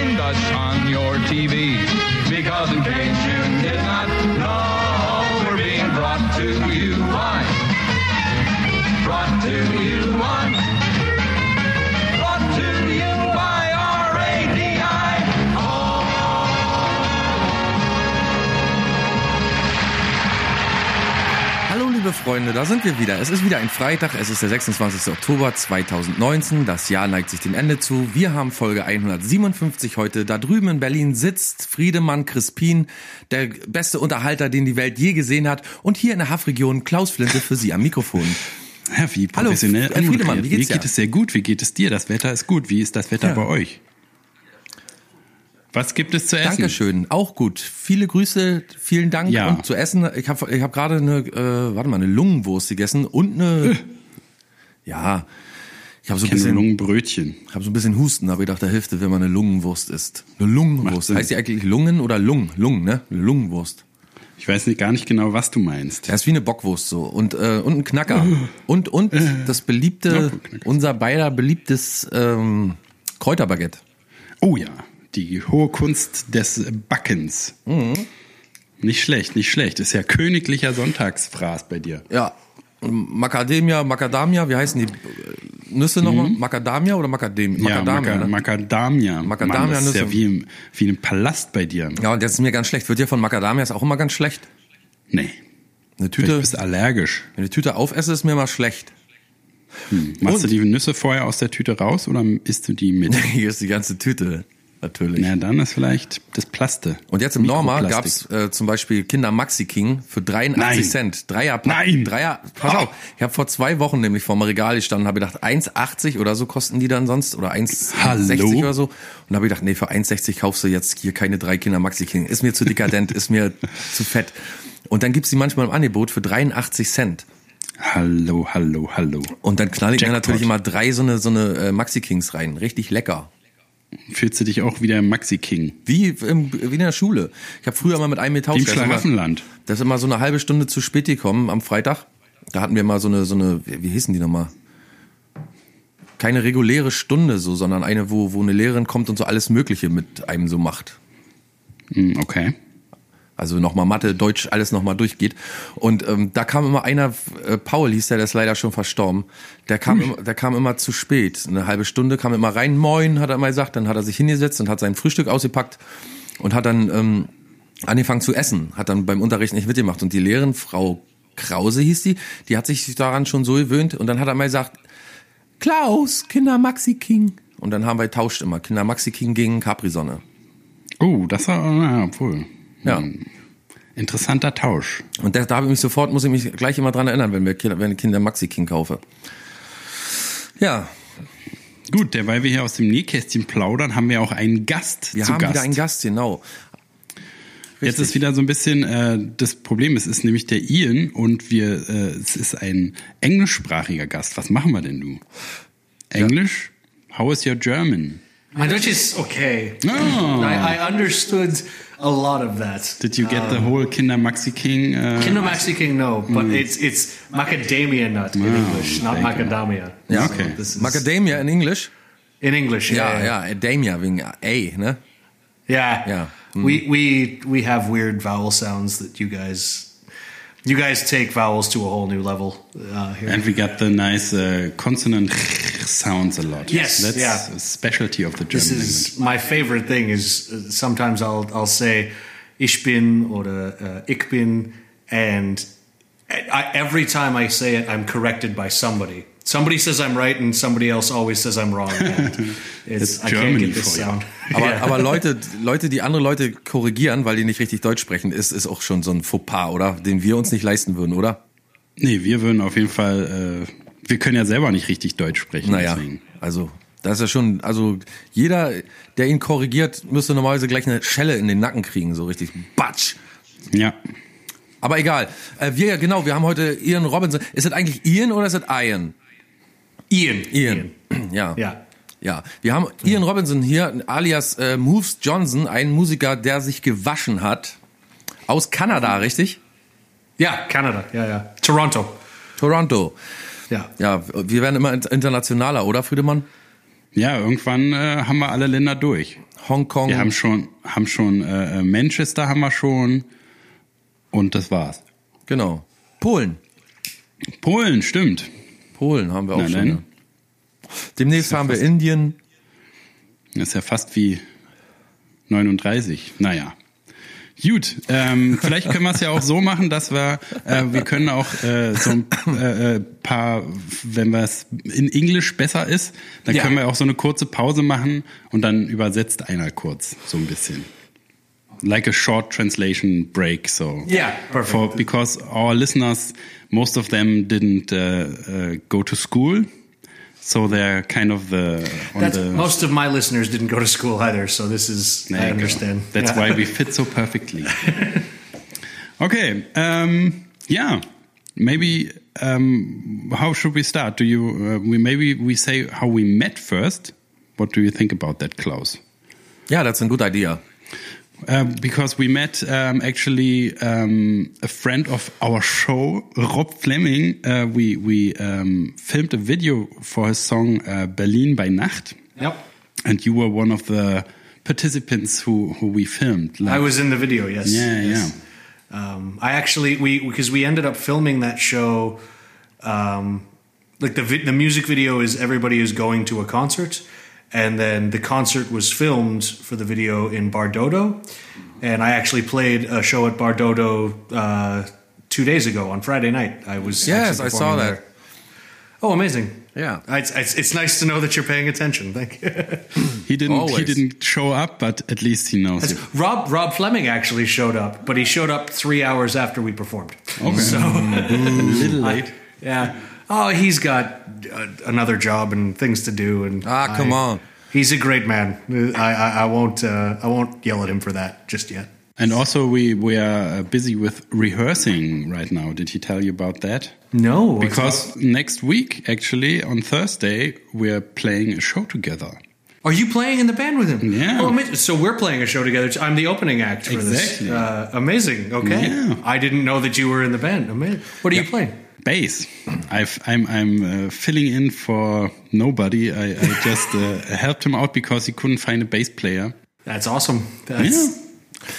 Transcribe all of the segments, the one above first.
find us on your TV. Because in case you did not know, we're being brought to you by. Brought to you by. Liebe Freunde, da sind wir wieder. Es ist wieder ein Freitag, es ist der 26. Oktober 2019. Das Jahr neigt sich dem Ende zu. Wir haben Folge 157 heute. Da drüben in Berlin sitzt Friedemann Crispin, der beste Unterhalter, den die Welt je gesehen hat. Und hier in der Haffregion Klaus Flinte für Sie am Mikrofon. Ja, wie professionell Herr Friedemann, wie geht's Mir geht dir? es sehr gut. Wie geht es dir? Das Wetter ist gut. Wie ist das Wetter Ja. bei euch? Was gibt es zu essen? Dankeschön, auch gut. Viele Grüße, vielen Dank. Ja. Und zu essen, ich habe ich hab gerade eine, äh, warte mal, eine Lungenwurst gegessen und eine, ja, ich habe so ein bisschen... Lungenbrötchen. Ich habe so ein bisschen Husten, aber ich dachte, da hilft es, wenn man eine Lungenwurst isst. Eine Lungenwurst. Heißt die eigentlich Lungen oder Lung? Lung, ne? Eine Lungenwurst. Ich weiß nicht, gar nicht genau, was du meinst. Das ist wie eine Bockwurst so. Und, äh, und ein Knacker. Und, und das beliebte, unser beider beliebtes ähm, Kräuterbaguette. Oh ja, die hohe Kunst des Backens. Mhm. Nicht schlecht, nicht schlecht. Ist ja königlicher Sonntagsfraß bei dir. Ja. Macadamia, Macadamia, wie heißen die äh, Nüsse nochmal? Macadamia oder Macadam Mhm. Ja, Macadamia? Maca ne? Macadamia. Macadamia Mann, das ist ja wie, im, wie ein Palast bei dir. Ja, und jetzt ist mir ganz schlecht. Wird dir von Macadamias auch immer ganz schlecht? Nee, Eine Tüte, bist du allergisch. wenn die Tüte aufesse, ist mir immer schlecht. Machst Und? du die Nüsse vorher aus der Tüte raus oder isst du die mit? Hier ist die ganze Tüte, natürlich. Na, dann ist vielleicht das Plaste. Und jetzt im Norma Mikroplastik. gab's äh, zum Beispiel Kinder Maxi King für 83 Nein. Cent. Dreier Nein. Dreier, pass auf, ich habe vor zwei Wochen nämlich vorm Regal gestanden und habe gedacht, 1,80 oder so kosten die dann sonst oder 1,60 Hallo? oder so. Und habe gedacht, nee, für 1,60 kaufst du jetzt hier keine drei Kinder Maxi King. Ist mir zu dekadent, ist mir zu fett. Und dann gibt's die manchmal im Angebot für 83 Cent. Hallo, hallo, hallo. Und dann knall ich mir Jackpot. natürlich immer drei so eine, so eine äh, Maxi Kings rein. Richtig lecker. Fühlst du dich auch wieder Maxi King? Wie, im, wie in der Schule. Ich habe früher mal mit einem Wie im Schlaraffenland. Das ist immer so eine halbe Stunde zu spät gekommen am Freitag. Da hatten wir mal so eine, so eine, wie wie hießen die nochmal? Keine reguläre Stunde so, sondern eine, wo, wo eine Lehrerin kommt und so alles Mögliche mit einem so macht. Hm, Okay. Also nochmal Mathe, Deutsch, alles nochmal durchgeht. Und ähm, da kam immer einer, äh, Paul hieß der, der ist leider schon verstorben. Der kam, immer, der kam immer zu spät. Eine halbe Stunde kam immer rein, moin, hat er immer gesagt. Dann hat er sich hingesetzt und hat sein Frühstück ausgepackt und hat dann ähm, angefangen zu essen. Hat dann beim Unterricht nicht mitgemacht. Und die Lehrerin, Frau Krause hieß die, die hat sich daran schon so gewöhnt. Und dann hat er mal gesagt, Klaus, Kinder Maxi King. Und dann haben wir getauscht immer. Kinder Maxi King gegen Capri-Sonne. Oh, das war, na, obwohl. Ja. Hm. Interessanter Tausch. Und da, da habe ich mich sofort, muss ich mich gleich immer dran erinnern, wenn wir wenn ich Kinder Maxi King kaufe. Ja, Gut, derweil wir hier aus dem Nähkästchen plaudern, haben wir auch einen Gast wir zu haben Gast. wieder einen Gast, genau. Jetzt ist wieder so ein bisschen äh, das Problem. Es ist nämlich der Ian und wir. Äh, es ist ein englischsprachiger Gast. Was machen wir denn, du? Englisch? How is your German? My Dutch is okay. Oh. I, I understood a lot of that. Did you get the um, whole Kinder Maxi King? Uh, Kinder Maxi King, no, but mm. it's it's macadamia nut in English, not macadamia. Ja, So okay. this is- Macadamia in English? in English, yeah, yeah, ja, Adamia wegen A, ne? yeah. Yeah. We mm. we we have weird vowel sounds that you guys you guys take vowels to a whole new level uh, here. And we got the nice uh, consonant sounds a lot. Yes, that's yeah. a specialty of the German This language. is my favorite thing. Is uh, sometimes I'll I'll say ich bin oder uh, ich bin, and I, every time I say it, I'm corrected by somebody. Somebody says I'm right, and somebody else always says I'm wrong. It's It's I can't Germany get this for you. sound. Aber, aber Leute, Leute, die andere Leute korrigieren, weil die nicht richtig Deutsch sprechen, ist, ist auch schon so ein Fauxpas, oder? Den wir uns nicht leisten würden, oder? Nee, wir würden auf jeden Fall. Äh, wir können ja selber nicht richtig Deutsch sprechen. Naja, Deswegen. also, das ist ja schon, also jeder, der ihn korrigiert, müsste normalerweise gleich eine Schelle in den Nacken kriegen, so richtig. Batsch! Ja. Aber egal. Äh, wir, genau, wir haben heute Ian Robinson. Ist es eigentlich Ian oder ist es Ian? Ian. Ian. Ja. Yeah. Ja, wir haben Ian Robinson hier, alias äh, Moves Johnson, ein Musiker, der sich gewaschen hat. Aus Kanada, richtig? Yeah, Canada. Yeah, yeah. Toronto. Toronto. Yeah. Ja, wir werden immer in- internationaler, oder Friedemann? Ja, irgendwann äh, haben wir alle Länder durch. Hongkong. Wir haben schon, haben schon äh, Manchester haben wir schon und das war's. genau. Polen. Polen, stimmt. Polen haben wir auch Na schon. Ja. Demnächst ja haben wir Indien. Das ist ja fast wie 39. Naja. Gut, ähm, vielleicht können wir es ja auch so machen, dass wir, äh, wir können auch äh, so ein äh, äh, paar, wenn es in Englisch besser ist, dann Ja. können wir auch so eine kurze Pause machen und dann übersetzt einer kurz so ein bisschen. Like a short translation break, so. Yeah, perfect. For, because our listeners, most of them didn't uh, uh, go to school, so they're kind of the on the most of my listeners didn't go to school either, so this is There I you go. understand. That's Yeah. why we fit so perfectly. okay. Um, yeah. Maybe. Um, how should we start? Do you? Uh, we maybe we say how we met first. What do you think about that, Klaus? Yeah, that's a good idea. Uh, because we met um, actually um, a friend of our show, Rob Fleming. Uh, we we um, filmed a video for his song uh, "Berlin by Nacht," Yep. and you were one of the participants who who we filmed. I was in the video, yes. Yeah, yes. Um, I actually we because we ended up filming that show. Um, like the the music video is everybody is going to a concert, and then the concert was filmed for the video in Bardodo, and I actually played a show at Bardodo uh, two days ago on Friday night. I was Yes, I saw that. there. Oh, amazing! Yeah. it's, it's it's nice to know that you're paying attention. Thank you. He didn't. He didn't show up, but at least he knows. you. Rob Rob Fleming actually showed up, but he showed up three hours after we performed. Okay. So a little late. yeah. Oh, he's got uh, another job and things to do, and Ah, come I- on. He's a great man. I I, I won't uh, I won't yell at him for that just yet. And also, we we are uh, busy with rehearsing right now. Did he tell you about that? No, Because next week, actually, on Thursday, we're playing a show together. are you playing in the band with him? Yeah. Oh, so we're playing a show together. I'm the opening act for Exactly. this. Uh, amazing. Okay. Yeah. I didn't know that you were in the band. Amazing. What are you playing? Bass. I've, I'm I'm uh, filling in for nobody. I, I just uh, helped him out because he couldn't find a bass player. That's awesome. That's, Yeah.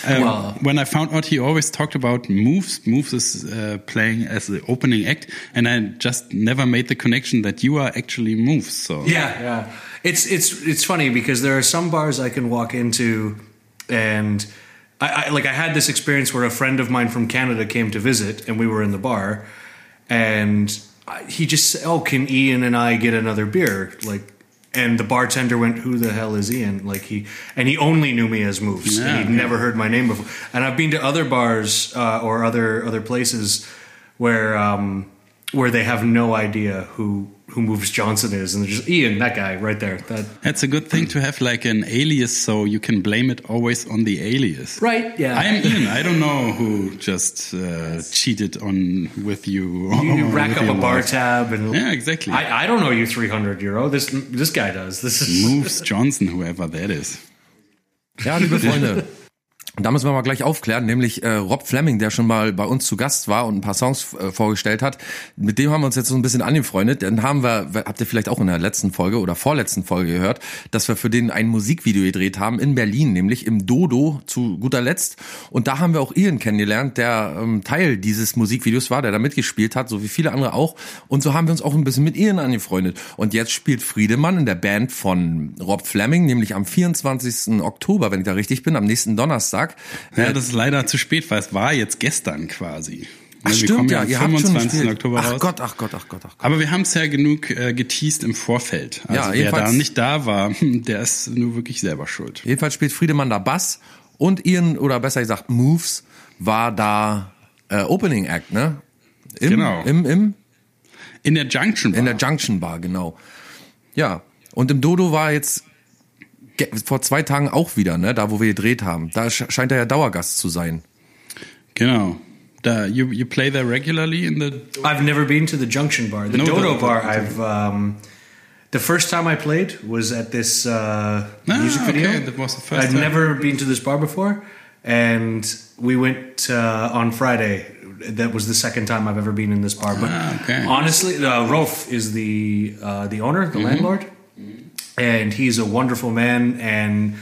Um, Well- when I found out, he always talked about moves. Moves is uh, playing as the opening act, and I just never made the connection that you are actually moves. So Yeah, yeah. It's it's it's funny because there are some bars I can walk into, and I, I like I had this experience where a friend of mine from Canada came to visit, and we were in the bar, and he just said, "Oh, can Ian and I get another beer?" Like. And the bartender went, "Who the hell is Ian?" Like he, and he only knew me as Moves. Yeah, he'd yeah. never heard my name before. And I've been to other bars uh, or other other places where um, where they have no idea who who Moves Johnson is, and they're just Ian, that guy right there. That That's a good thing to have like an alias, so you can blame it always on the alias. right, yeah. I am Ian. I don't know who just uh, cheated on with you. you, you or rack up a bar wife. tab, and Yeah, exactly. I, I don't know you three hundred euro. This this guy does. This is Moves Johnson, whoever that is. Ja, liebe Freunde. Da müssen wir mal gleich aufklären, nämlich äh, Rob Fleming, der schon mal bei uns zu Gast war und ein paar Songs äh, vorgestellt hat. Mit dem haben wir uns jetzt so ein bisschen angefreundet. Dann haben wir, habt ihr vielleicht auch in der letzten Folge oder vorletzten Folge gehört, dass wir für den ein Musikvideo gedreht haben in Berlin, nämlich im Dodo zu guter Letzt. Und da haben wir auch Ian kennengelernt, der ähm, Teil dieses Musikvideos war, der da mitgespielt hat, so wie viele andere auch. Und so haben wir uns auch ein bisschen mit Ian angefreundet. Und jetzt spielt Friedemann in der Band von Rob Fleming, nämlich am 24. Oktober, wenn ich da richtig bin, am nächsten Donnerstag. Ja, das ist leider zu spät, weil es war jetzt gestern quasi. Ach, wir stimmt, kommen ja, am habt schon 25. gespielt. Oktober Ach raus. Gott, ach Gott, ach Gott, ach Gott. Aber wir haben es ja genug äh, geteased im Vorfeld. Also Ja, wer da nicht da war, der ist nur wirklich selber schuld. Jedenfalls spielt Friedemann da Bass und Ian, oder besser gesagt Moves, war da äh, Opening Act, ne? Im, Genau. Im, im, In der Junction in Bar. der Junction Bar, genau. Ja, und im Dodo war jetzt vor zwei Tagen auch wieder, ne? Da, wo wir gedreht haben. Da scheint er ja Dauergast zu sein. Genau. Da, you, you play there regularly in the I've never been to the Junction Bar. The No, Dodo the- Bar. I've um, the first time I played was at this uh, Ah, music video. okay, that was the first I'd time. never been to this bar before, and we went uh, on Friday. That was the second time I've ever been in this bar. But Ah, okay. honestly, uh, Rolf is the uh, the owner, the landlord, and he's a wonderful man, and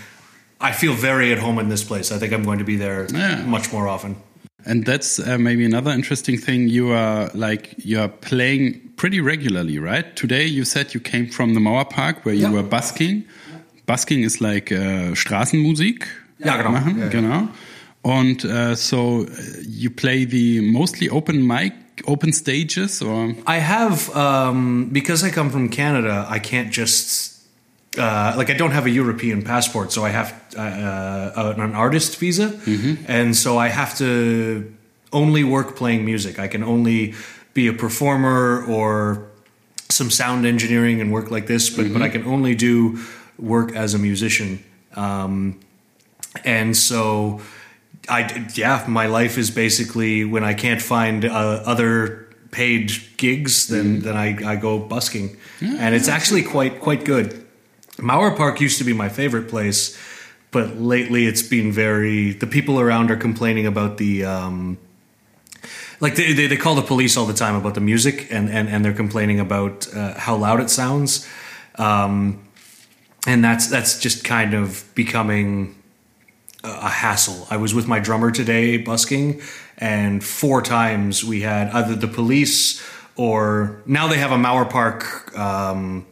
I feel very at home in this place. I think I'm going to be there Yeah. much more often. And that's uh, maybe another interesting thing. You are like you are playing pretty regularly, right? Today you said you came from the Mauer Park where you Ja. were busking. Busking is like uh, Straßenmusik. Ja, genau. Machen, Ja, ja. genau. Und uh, so uh, you play the mostly open mic, open stages, or I have um, because I come from Canada. I can't just uh, like I don't have a European passport, so I have uh, uh, an artist visa, and so I have to only work playing music. I can only be a performer or some sound engineering and work like this, but but I can only do work as a musician. Um, and so I yeah, my life is basically when I can't find uh, other paid gigs, then then I, I go busking, and it's actually quite quite good. Mauer Park used to be my favorite place, but lately it's been very. The people around are complaining about the. Um, like they, they, they call the police all the time about the music and, and, and they're complaining about uh, how loud it sounds um, and that's that's just kind of becoming a hassle. I was with my drummer today busking, and four times we had either the police or now they have a Mauer Park um,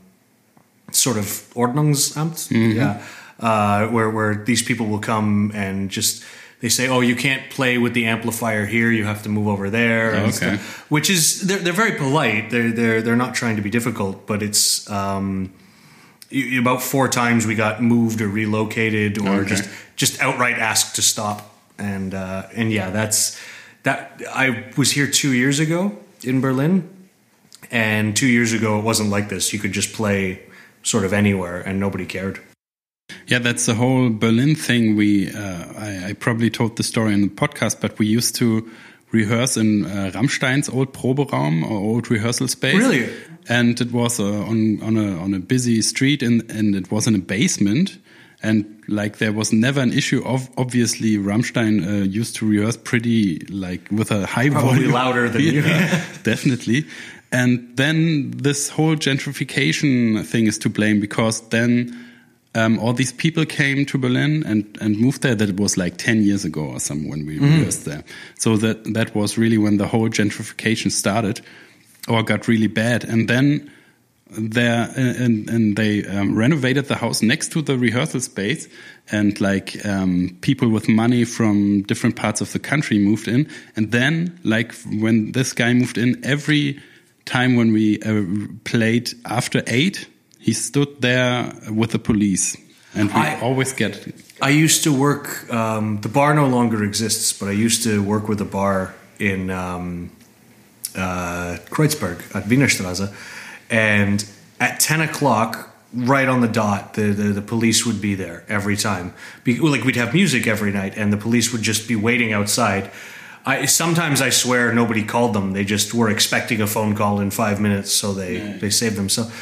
sort of Ordnungsamt, yeah, uh, where where these people will come and just they say, "Oh, you can't play with the amplifier here. You have to move over there." and Okay. Which is they're they're very polite. They're they're they're not trying to be difficult, but it's. Um, about four times we got moved or relocated or Okay. just just outright asked to stop and uh, and yeah that's that I was here two years ago in Berlin and two years ago it wasn't like this you could just play sort of anywhere and nobody cared Yeah, that's the whole Berlin thing. We, uh, I, I probably told the story in the podcast, but we used to rehearse in uh, Rammstein's old Proberaum or old rehearsal space. Really? And it was uh, on on a on a busy street, and and it was in a basement. And like there was never an issue. Of obviously, Rammstein uh, used to rehearse pretty like with a high Probably volume, louder than you. Definitely. And then this whole gentrification thing is to blame because then um, all these people came to Berlin and, and moved there. That was like 10 years ago or something when we rehearsed there. So that, that was really when the whole gentrification started or got really bad. And then there, and, and they um, renovated the house next to the rehearsal space and like um, people with money from different parts of the country moved in. And then like when this guy moved in, every time when we uh, played after eight, he stood there with the police, and we I- always get. I used to work. Um, the bar no longer exists, but I used to work with a bar in um, uh, Kreuzberg at Wienerstraße, and at ten o'clock, right on the dot, the, the, the police would be there every time. Be, like we'd have music every night, and the police would just be waiting outside. I sometimes I swear nobody called them. They just were expecting a phone call in five minutes, so they they saved themselves.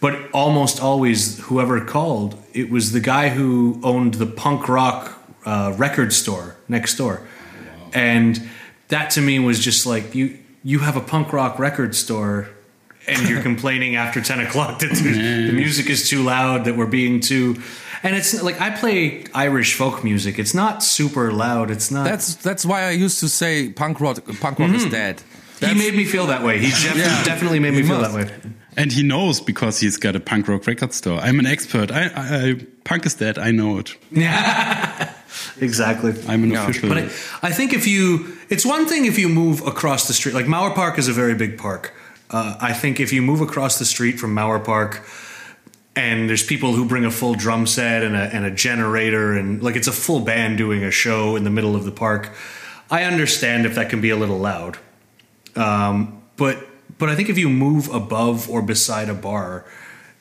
But almost always, whoever called, it was the guy who owned the punk rock uh, record store next door, and that to me was just like you you have a punk rock record store. And you're complaining after ten o'clock that the, the music is too loud, that we're being too, and it's like I play Irish folk music. It's not super loud. It's not. That's that's why I used to say punk rock punk rock is dead. he made me feel that way. He def- Yeah. definitely made me He feel must. that way. And he knows because he's got a punk rock record store. I'm an expert. I, I, I punk is dead. I know it. Yeah. exactly. I'm an Yeah. official. But I, I think if you, it's one thing if you move across the street. Like Mauer Park is a very big park. Uh, I think if you move across the street from Mauer Park, and there's people who bring a full drum set and a, and a generator, and like it's a full band doing a show in the middle of the park. I understand if that can be a little loud, um, but but I think if you move above or beside a bar,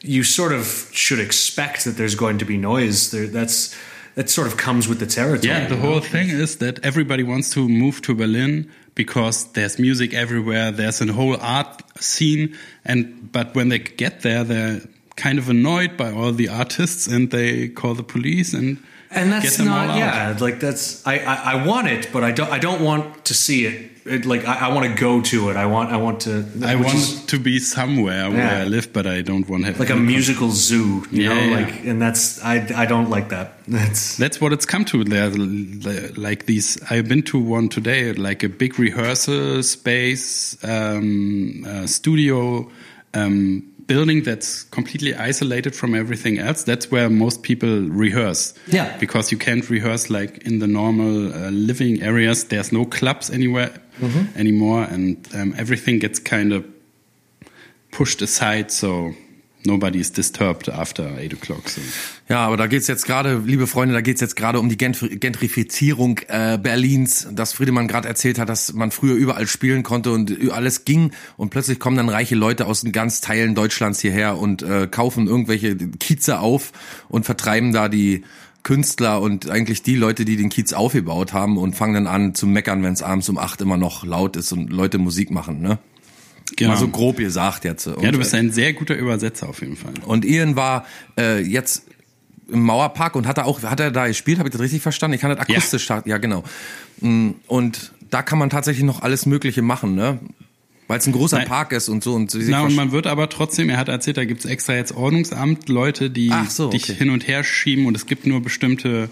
you sort of should expect that there's going to be noise. There, that's that sort of comes with the territory. Yeah, the whole thing is that everybody wants to move to Berlin because there's music everywhere. There's a whole art scene, and but when they get there, they're kind of annoyed by all the artists and they call the police and and that's not yeah like that's I, I i want it but i don't i don't want to see it, it like i, I want to go to it i want i want to I want is to be somewhere where I live, but I don't want to have like a musical zoo you Yeah, know yeah. like and that's i i don't like that that's That's what it's come to. There, like these. I've been to one today, like a big rehearsal space, um, uh, studio um, building that's completely isolated from everything else. That's where most people rehearse. Yeah. because you can't rehearse like in the normal uh, living areas. There's no clubs anywhere Mm-hmm. anymore, and um, everything gets kind of pushed aside. So. Nobody is disturbed after eight o'clock. So. Ja, aber da geht's jetzt gerade, liebe Freunde, da geht's jetzt gerade um die Gentr- Gentrifizierung äh, Berlins, dass Friedemann gerade erzählt hat, dass man früher überall spielen konnte und alles ging und plötzlich kommen dann reiche Leute aus den ganz Teilen Deutschlands hierher und äh, kaufen irgendwelche Kieze auf und vertreiben da die Künstler und eigentlich die Leute, die den Kiez aufgebaut haben und fangen dann an zu meckern, wenn es abends um acht immer noch laut ist und Leute Musik machen, ne? Mal so grob gesagt jetzt. Ja, du bist ein sehr guter Übersetzer auf jeden Fall. Und Ian war äh, jetzt im Mauerpark und hat er auch, hat er da gespielt? Habe ich das richtig verstanden? Ich kann das akustisch, ja, ja genau. Mm, Und da kann man tatsächlich noch alles Mögliche machen, ne? Weil es ein großer Nein. Park ist und so und sie Na, und man wird aber trotzdem, er hat erzählt, da gibt's extra jetzt Ordnungsamt, Leute, die so, dich okay. hin und her schieben und es gibt nur bestimmte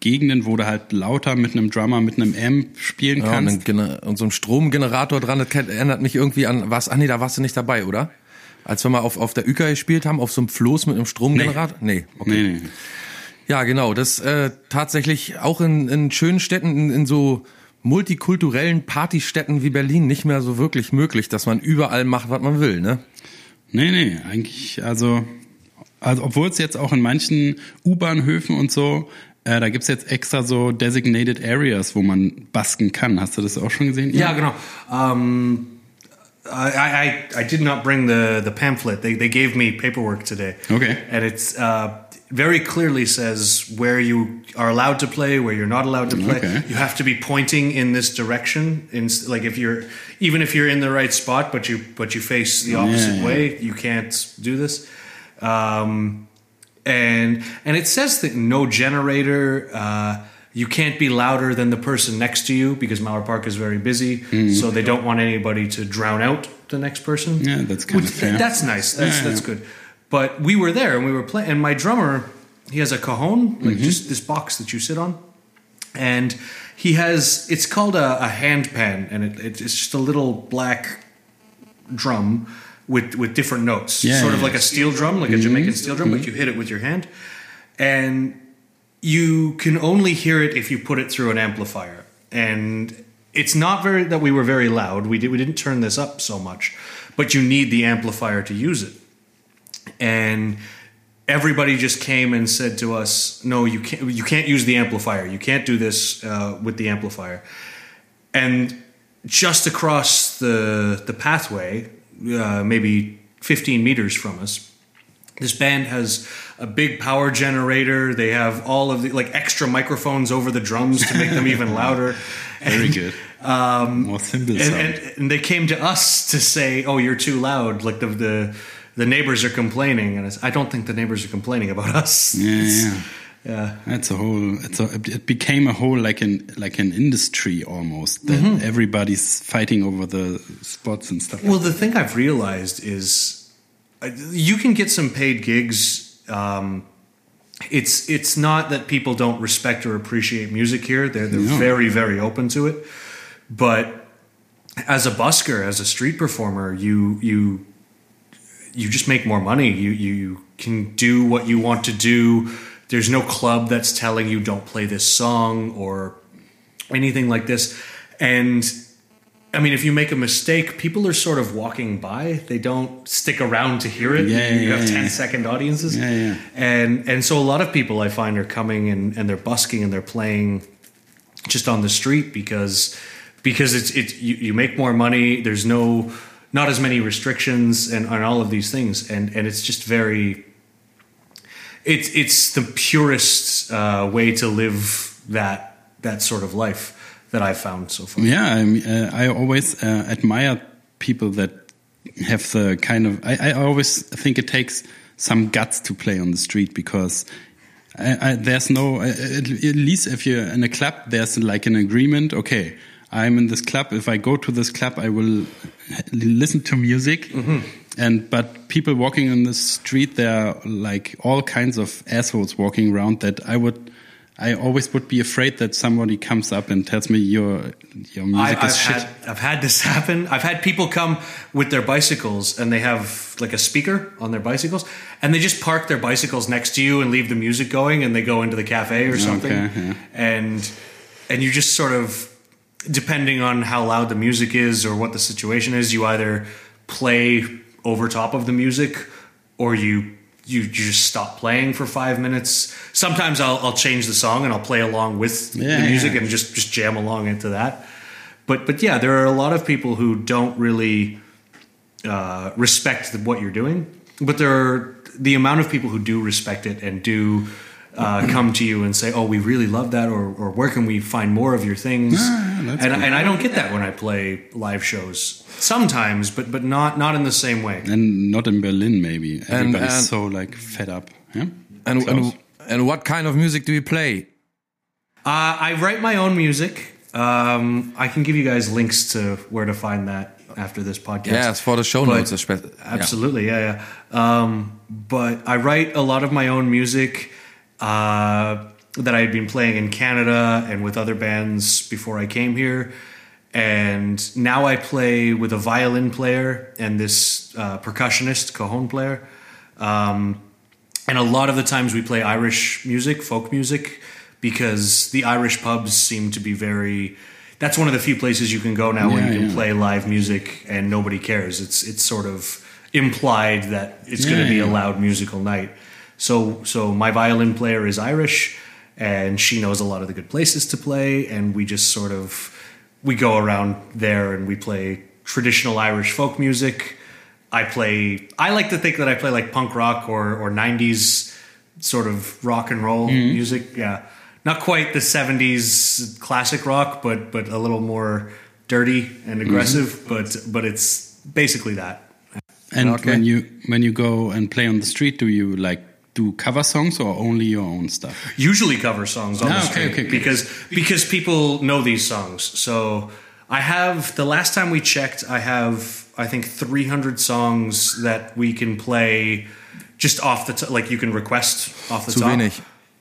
Gegenden, wo du halt lauter mit einem Drummer, mit einem Amp spielen ja, und, kannst. Gener- und so ein Stromgenerator dran, das erinnert mich irgendwie an was. Ach nee, da warst du nicht dabei, oder? Als wir mal auf, auf der Üker gespielt haben, auf so einem Floß mit einem Stromgenerator? Nee. okay. Nee, nee. Ja, genau. Das äh, tatsächlich auch in, in schönen Städten, in, in so multikulturellen Partystädten wie Berlin nicht mehr so wirklich möglich, dass man überall macht, was man will, ne? Nee, nee, eigentlich, also, also obwohl es jetzt auch in manchen U-Bahnhöfen und so, äh, da gibt's jetzt extra so designated areas, wo man basken kann. Hast du das auch schon gesehen? Yeah, genau. Um, I, I, I did not bring the, the pamphlet. They, they gave me paperwork today. Okay. And it's uh, very clearly says where you are allowed to play, where you're not allowed to play. Okay. You have to be pointing in this direction. In, like if you're, even if you're in the right spot, but you but you face the opposite yeah. way, you can't do this. Um, and and it says that no generator. Uh, you can't be louder than the person next to you because Mauer Park is very busy, so they don't want anybody to drown out the next person. Yeah, that's kinda fair. That's nice. That's Yeah, that's yeah. good. But we were there and we were playing. And my drummer, he has a cajon, like Mm-hmm. just this box that you sit on, and he has. It's called a, a hand pan, and it, it's just a little black drum with with different notes, Yeah, sort of yeah. Mm-hmm. like a steel drum, like a Jamaican steel drum, but you hit it with your hand, and you can only hear it if you put it through an amplifier. And it's not very that we were very loud. We did we didn't turn this up so much, but you need the amplifier to use it. And everybody just came and said to us, "No, you can't. You can't use the amplifier. You can't do this uh, with the amplifier." And just across the the pathway, uh, maybe 15 meters from us, this band has a big power generator. They have all of the like extra microphones over the drums to make them even louder. Very And, good. Um, More cymbal and, and, and they came to us to say, "Oh, you're too loud." Like the the, the neighbors are complaining, and it's, I don't think the neighbors are complaining about us. Yeah, yeah. That's a whole. It's a, it became a whole like an like an industry almost. That Mm-hmm. everybody's fighting over the spots and stuff. Well, the thing I've realized is uh, you can get some paid gigs. Um, it's it's not that people don't respect or appreciate music here. They're they're No. very very open to it. But as a busker, as a street performer, you you you just make more money. You you can do what you want to do. There's no club that's telling you don't play this song or anything like this. And I mean, if you make a mistake, people are sort of walking by. They don't stick around to hear it. Yeah, you, you yeah, have yeah. 10 second audiences. Yeah, yeah. And and so a lot of people I find are coming and, and they're busking and they're playing just on the street because because it's it's you, you make more money. There's no not as many restrictions and, and all of these things and and it's just very it's it's the purest uh, way to live that that sort of life that I've found so far. Yeah, I, mean, uh, I always uh, admire people that have the kind of. I, I always think it takes some guts to play on the street because I, there's no at, at least if you're in a club there's like an agreement okay i'm in this club if i go to this club i will listen to music and but people walking in the street there are like all kinds of assholes walking around that i would I always would be afraid that somebody comes up and tells me your your music I, is I've shit. had I've had this happen. I've had people come with their bicycles and they have like a speaker on their bicycles and they just park their bicycles next to you and leave the music going and they go into the cafe or something. yeah. And and you just sort of depending on how loud the music is or what the situation is, you either play over top of the music or you you, you just stop playing for five minutes. Sometimes I'll, I'll change the song and I'll play along with Yeah, the music yeah. and just just jam along into that. But but yeah, there are a lot of people who don't really uh, respect the, what you're doing. But there are the amount of people who do respect it and do uh, come to you and say, "Oh, we really love that," or, or "Where can we find more of your things?" Ah, and, that's and I don't get that when I play live shows. Sometimes, but but not not in the same way. and not in Berlin, maybe. Everybody's and- so like fed up. Yeah. And, and and what kind of music do you play? Uh, I write my own music. Um, I can give you guys links to where to find that after this podcast. Yeah, it's for the show But- notes. espe- Absolutely, yeah, yeah. Um, but I write a lot of my own music uh, that I had been playing in Canada and with other bands before I came here. And now I play with a violin player and this uh, percussionist, cajon player. Um, and a lot of the times we play Irish music, folk music, because the Irish pubs seem to be very. That's one of the few places you can go now where you can yeah. play live music and nobody cares. It's it's sort of implied that it's going to be a loud musical night. So so my violin player is Irish, and she knows a lot of the good places to play, and we just sort of we go around there and we play traditional Irish folk music. I play. I like to think that I play like punk rock or or '90s sort of rock and roll mm-hmm. music. Yeah, not quite the '70s classic rock, but but a little more dirty and mm-hmm. aggressive. But but it's basically that. And Okay. when you when you go and play on the street, do you like do cover songs or only your own stuff? usually cover songs on Ah, the okay, okay, okay. because because people know these songs. So I have the last time we checked, I have I think 300 songs that we can play just off the top, like you can request off the Zu top. wenig.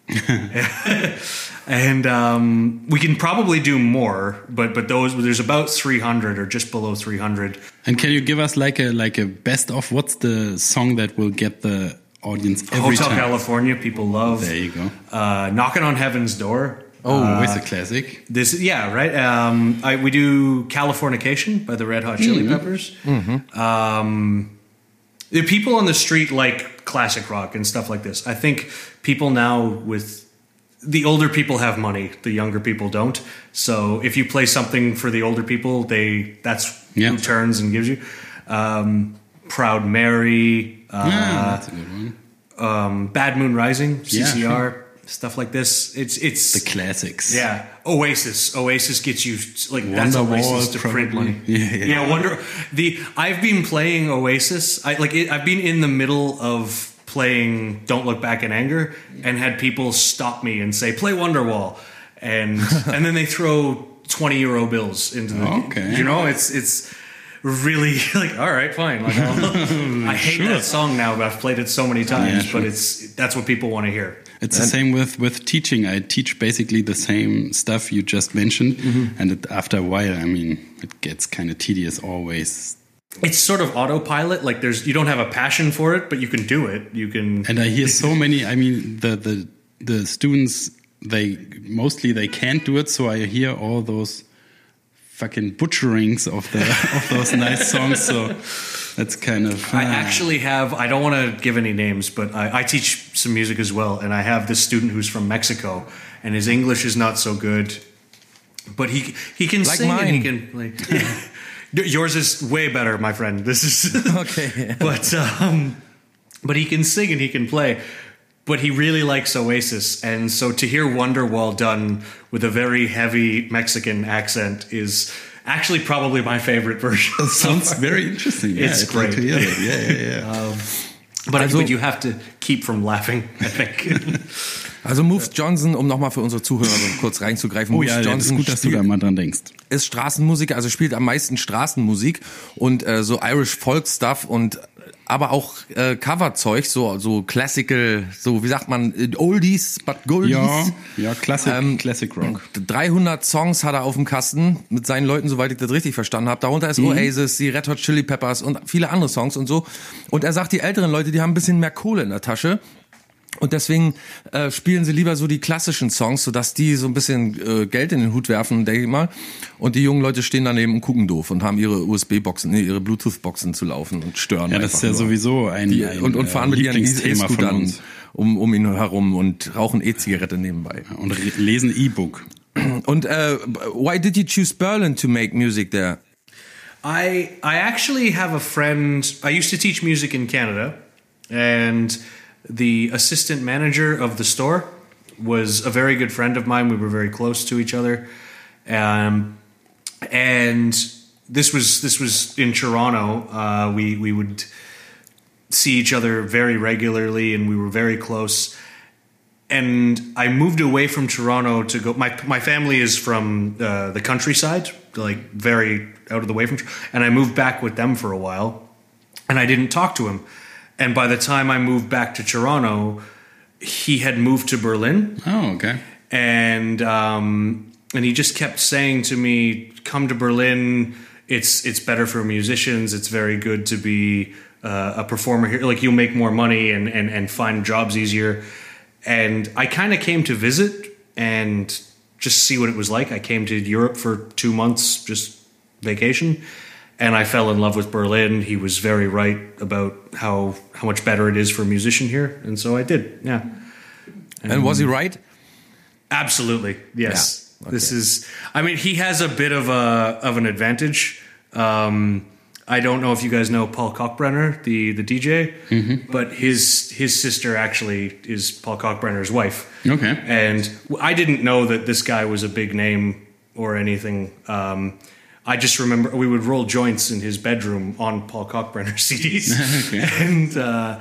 And um, we can probably do more, but but those there's about 300 or just below 300. And can you give us like a like a best of? What's the song that will get the audience every Hotel time? California, people love. There you go. Uh, Knocking on Heaven's Door. Oh, it's a classic. This, yeah, right. Um, I, we do Californication by the Red Hot Chili Peppers. Um, the people on the street like classic rock and stuff like this. I think people now with the older people have money, the younger people don't. So if you play something for the older people, they that's Yeah. who turns and gives you. Um, Proud Mary, uh, yeah, that's a good one. um, Bad Moon Rising, Yeah. CCR, stuff like this. It's it's The classics. yeah, Oasis. Oasis gets you like that's Wonderwall, Oasis to print probably. money. Yeah, yeah. Wonder the I've been playing Oasis. I like it, I've been in the middle of playing Don't Look Back in Anger and had people stop me and say play Wonderwall, and and then they throw twenty euro bills into the. Okay. You know, it's it's really like all right, fine. Like I'll, I hate that song now, but I've played it so many times. Yeah, But it's that's what people want to hear. It's the same with with teaching. I teach basically the same stuff you just mentioned, Mm-hmm. and it, after a while, I mean, it gets kind of tedious always. it's sort of autopilot like there's you don't have a passion for it but you can do it you can And I hear so many. I mean, the the the students they mostly they can't do it, so I hear all those fucking butcherings of the of those nice songs. So that's kind of. i ah. actually have i don't want to give any names but I, I teach some music as well and i have this student who's from mexico and his english is not so good but he he can Like sing and he can play yours is way better my friend this is Okay. but um, but he can sing and he can play. But he really likes Oasis, and so to hear Wonderwall done with a very heavy Mexican accent is actually probably my favorite version. Sounds very interesting. Yeah, It's to great. it. Yeah, yeah, yeah. But, Also- but you have to keep from laughing, I think. Also Moves Johnson, um nochmal für unsere Zuhörer so kurz reinzugreifen. Oh Moves ja, das ist Johnson gut, dass du da mal dran denkst. ist Straßenmusiker, also spielt am meisten Straßenmusik und äh, so Irish Folk Stuff und aber auch äh, Coverzeug, so so Classical, so wie sagt man, äh, Oldies but Goldies. Ja, ja, Classic, Ähm, Classic Rock. 300 Songs hat er auf dem Kasten mit seinen Leuten, soweit ich das richtig verstanden habe. Darunter ist Oasis, die Red Hot Chili Peppers und viele andere Songs und so. Und er sagt, die älteren Leute, die haben ein bisschen mehr Kohle in der Tasche. Und deswegen äh, spielen sie lieber so die klassischen Songs, sodass die so ein bisschen äh, Geld in den Hut werfen, denke ich mal. Und die jungen Leute stehen daneben und gucken doof und haben ihre USB-Boxen, nee, ihre Bluetooth-Boxen zu laufen und stören. Ja, das ist ja nur. sowieso ein, Die, ein und, und fahren äh, mit ihren E-Scootern um, um ihn herum und rauchen E-Zigarette nebenbei. Und lesen E-Book. Und äh, why did you choose Berlin to make music there? I I actually have a friend. I used to teach music in Canada, and the assistant manager of the store was a very good friend of mine. We were very close to each other, um, and this was this was in Toronto. Uh, we we would see each other very regularly, and we were very close and I moved away from Toronto to go. My my family is from uh, the countryside, like very out of the way from, and I moved back with them for a while, and I didn't talk to him. And by the time I moved back to Toronto, he had moved to Berlin, Oh, okay. and um, and he just kept saying to me, "Come to Berlin. It's it's better for musicians. It's very good to be uh, a performer here. Like you'll make more money and and and find jobs easier." And I kind of came to visit and just see what it was like. I came to Europe for two months, just vacation, and I fell in love with Berlin. He was very right about how how much better it is for a musician here, and so I did. Yeah. And was he right? Absolutely, yes. Yeah, This is. I mean, he has a bit of a of an advantage. Um, I don't know if you guys know Paul Kalkbrenner, the the DJ, Mm-hmm. but his his sister actually is Paul Kalkbrenner's wife. Okay. and I didn't know that this guy was a big name or anything. Um, I just remember we would roll joints in his bedroom on Paul Kalkbrenner CDs, Okay. and. Uh,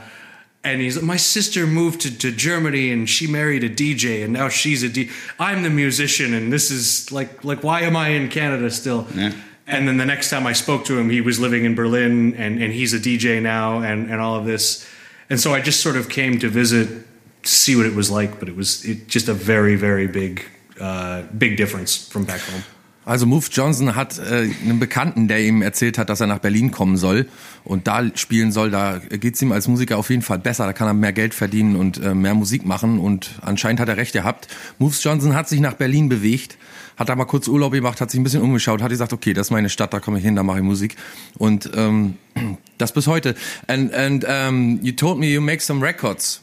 and he's my sister moved to, to Germany and she married a DJ and now she's a D. I'm the musician and this is like like why am I in Canada still? Yeah. And then the next time I spoke to him, he was living in Berlin and, and he's a DJ now and, and all of this. And so I just sort of came to visit to see what it was like, but it was it, just a very, very big uh, big difference from back home. Also Move Johnson hat äh, einen Bekannten, der ihm erzählt hat, dass er nach Berlin kommen soll und da spielen soll. Da geht's ihm als Musiker auf jeden Fall besser. Da kann er mehr Geld verdienen und äh, mehr Musik machen. Und anscheinend hat er recht gehabt. Moves Johnson hat sich nach Berlin bewegt, hat da mal kurz Urlaub gemacht, hat sich ein bisschen umgeschaut, hat gesagt, okay, das ist meine Stadt, da komme ich hin, da mache ich Musik. Und ähm, das bis heute. And, and um, you told me you make some records.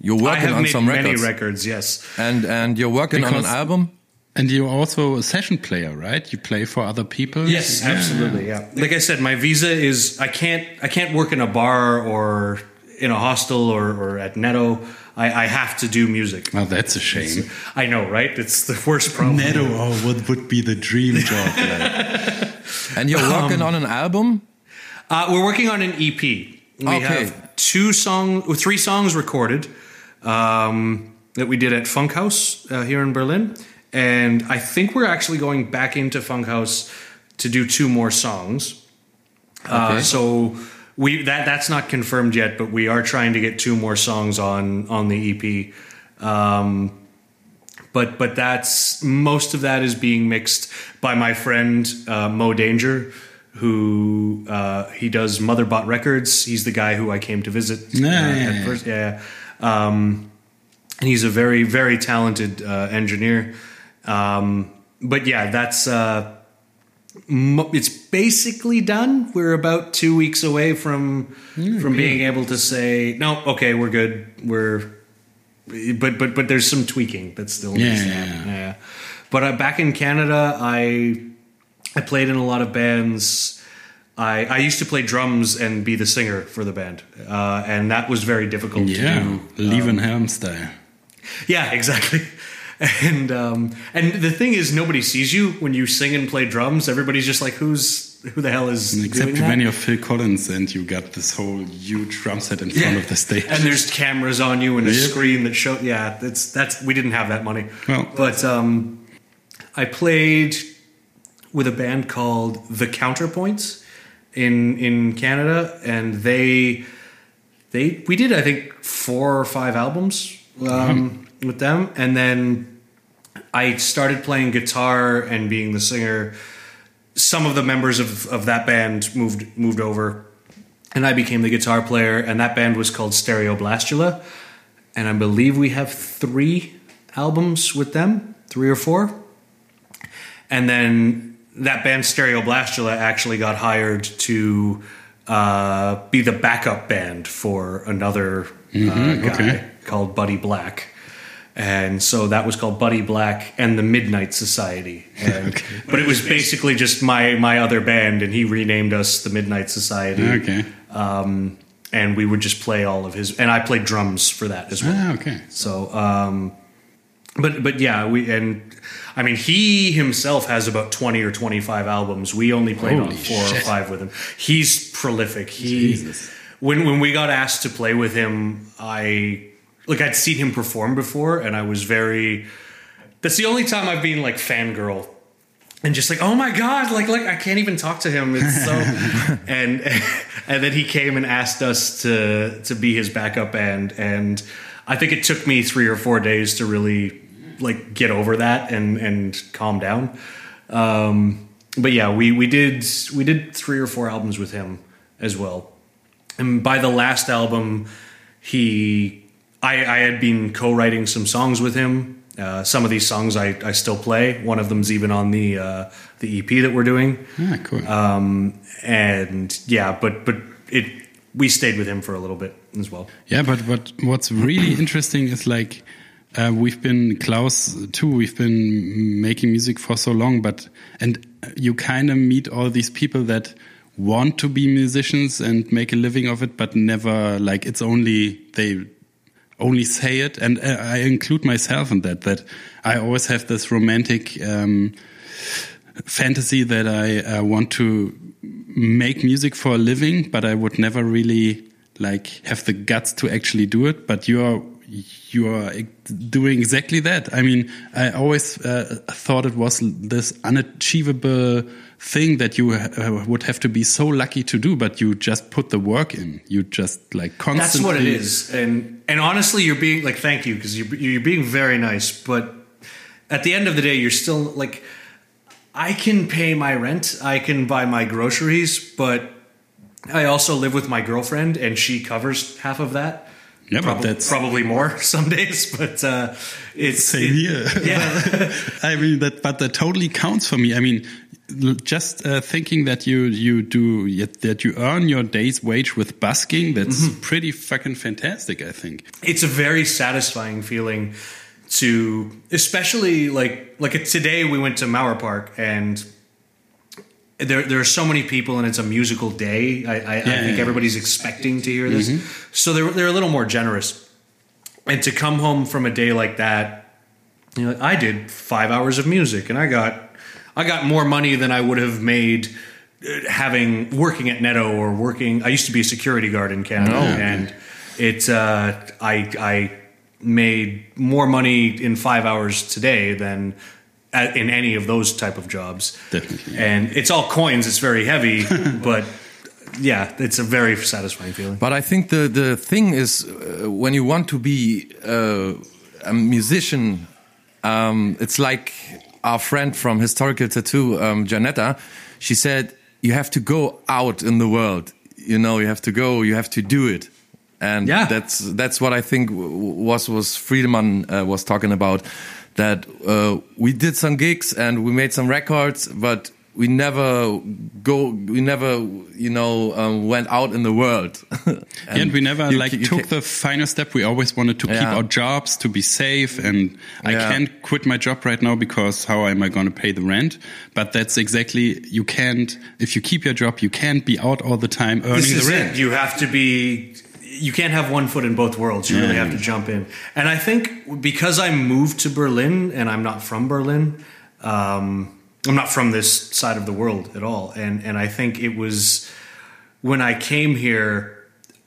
You're I working have on made some many records. records, yes. And, and you're working on an Because- album? And you're also a session player, right? You play for other people. Yes, absolutely. Yeah. Like I said, my visa is I can't I can't work in a bar or in a hostel or, or at Netto. I, I have to do music. Well, that's a shame. I know, right? It's the worst problem. Netto, oh, what would be the dream job? Like? And you're working on an album? Uh, we're working on an EP. We Okay. have two song, or three songs recorded um, that we did at Funkhaus uh, here in Berlin, and I think we're actually going back into Funkhaus to do two more songs. Uh, Okay. so we that that's not confirmed yet, but we are trying to get two more songs on on the EP. Um, but but that's most of that is being mixed by my friend uh, Mo Danger, who uh, he does Motherbot Records. He's the guy who I came to visit uh, Yeah, at first. Yeah, um, and he's a very very talented uh, engineer. Um, but yeah, that's uh, it's basically done. We're about two weeks away from from being able to say no. Okay, we're good. We're but but but there's some tweaking that still needs to Yeah, happen. yeah. Yeah. But uh, back in Canada, I I played in a lot of bands. I I used to play drums and be the singer for the band, uh, and that was very difficult to Yeah, do. Levon Helm style. Yeah, exactly. And um, and the thing is, nobody sees you when you sing and play drums. Everybody's just like, "Who's who the hell is Except doing that? when you're Phil Collins and you got this whole huge drum set in front of the stage. and there's cameras on you and a Yep. screen that show. Yeah, that's that's we didn't have that money. Well- but um, I played with a band called The Counterpoints in in Canada, and they they we did I think four or five albums um, with them, and then I started playing guitar and being the singer. Some of the members of, of that band moved moved over, and I became the guitar player. And that band was called Stereo Blastula, and I believe we have three albums with them, three or four. And then that band Stereo Blastula actually got hired to uh, be the backup band for another uh, guy okay. called Buddy Black. And so that was called Buddy Black and the Midnight Society. And, But it was basically just my, my other band, and he renamed us the Midnight Society. Okay. Um, and we would just play all of his, and I played drums for that as well. Ah, okay. So, um, but but yeah, we and I mean he himself has about twenty or twenty five albums. We only played on Holy four or five with him. He's prolific. He Jesus. when when we got asked to play with him, I like I'd seen him perform before, and I was very. That's the only time I've been like fangirl. And just like, oh my god, like like I can't even talk to him. It's so and and then he came and asked us to to be his backup band, and I think it took me three or four days to really like get over that and and calm down. Um, but yeah, we we did we did three or four albums with him as well. And by the last album, he I, I had been co-writing some songs with him. Uh, some of these songs I, I still play. One of them's even on the uh, the EP that we're doing. Ah, cool. Um, and yeah, but but it we stayed with him for a little bit as well. Yeah, but what what's really interesting is like uh, we've been Klaus too. We've been making music for so long, but and you kind of meet all these people that want to be musicians and make a living of it, but never like it's only they only say it, and I include myself in that. That I always have this romantic. Um, fantasy that I uh, want to make music for a living, but I would never really like have the guts to actually do it. But you're you're doing exactly that. I mean, I always uh, thought it was this unachievable thing that you uh, would have to be so lucky to do, but you just put the work in. You just like constantly. That's what it is. And and honestly, you're being like, thank you, because you're you're being very nice. But at the end of the day, you're still like, I can pay my rent, I can buy my groceries, but I also live with my girlfriend, and she covers half of that. Yeah, but probably, that's- probably more some days. But uh, it's Same here. Yeah. I mean that, but that totally counts for me. I mean, just uh, thinking that you you do that you earn your day's wage with busking, that's Mm-hmm. pretty fucking fantastic. I think. it's a very satisfying feeling to especially like like today we went to Mauer Park and there there are so many people and it's a musical day. I, I, I think yeah. everybody's expecting to hear this, so they're they're a little more generous. And to come home from a day like that, you know, I did five hours of music and I got I got more money than I would have made uh, having working at Netto or working. I used to be a security guard in Canada, Oh. and it's uh, I I made more money in five hours today than in any of those type of jobs. Definitely. and it's all coins. It's very heavy, but yeah, it's a very satisfying feeling. But I think the the thing is uh, when you want to be uh, a musician, um, it's like our friend from Historical Tattoo, um, Janetta. She said you have to go out in the world. You know, you have to go. You have to do it. And Yeah. that's that's what I think was was Friedemann uh, was talking about. That uh, we did some gigs and we made some records, but we never go. We never, you know, um, went out in the world. and, we never you- like you took the final step. We always wanted to keep our jobs to be safe, and I Yeah. can't quit my job right now because how am I going to pay the rent? But that's exactly you can't. If you keep your job, you can't be out all the time earning this is the rent. it. You have to be. You can't have one foot in both worlds. You really have to jump in. And I think because I moved to Berlin and I'm not from Berlin, um, I'm not from this side of the world at all, and and I think it was when I came here.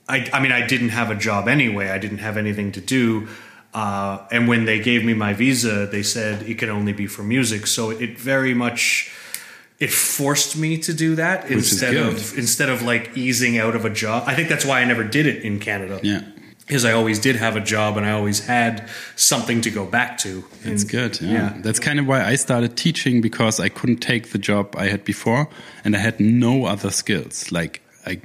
I, I mean, I didn't have a job anyway. I didn't have anything to do. Uh, and when they gave me my visa, they said it can only be for music. So it very much it forced me to do that is instead of instead of like easing out of a job. I think that's why I never did it in Canada. Yeah. Because I always did have a job and I always had something to go back to. That's And- good. Yeah. That's kind of why I started teaching because I couldn't take the job I had before and I had no other skills. Like I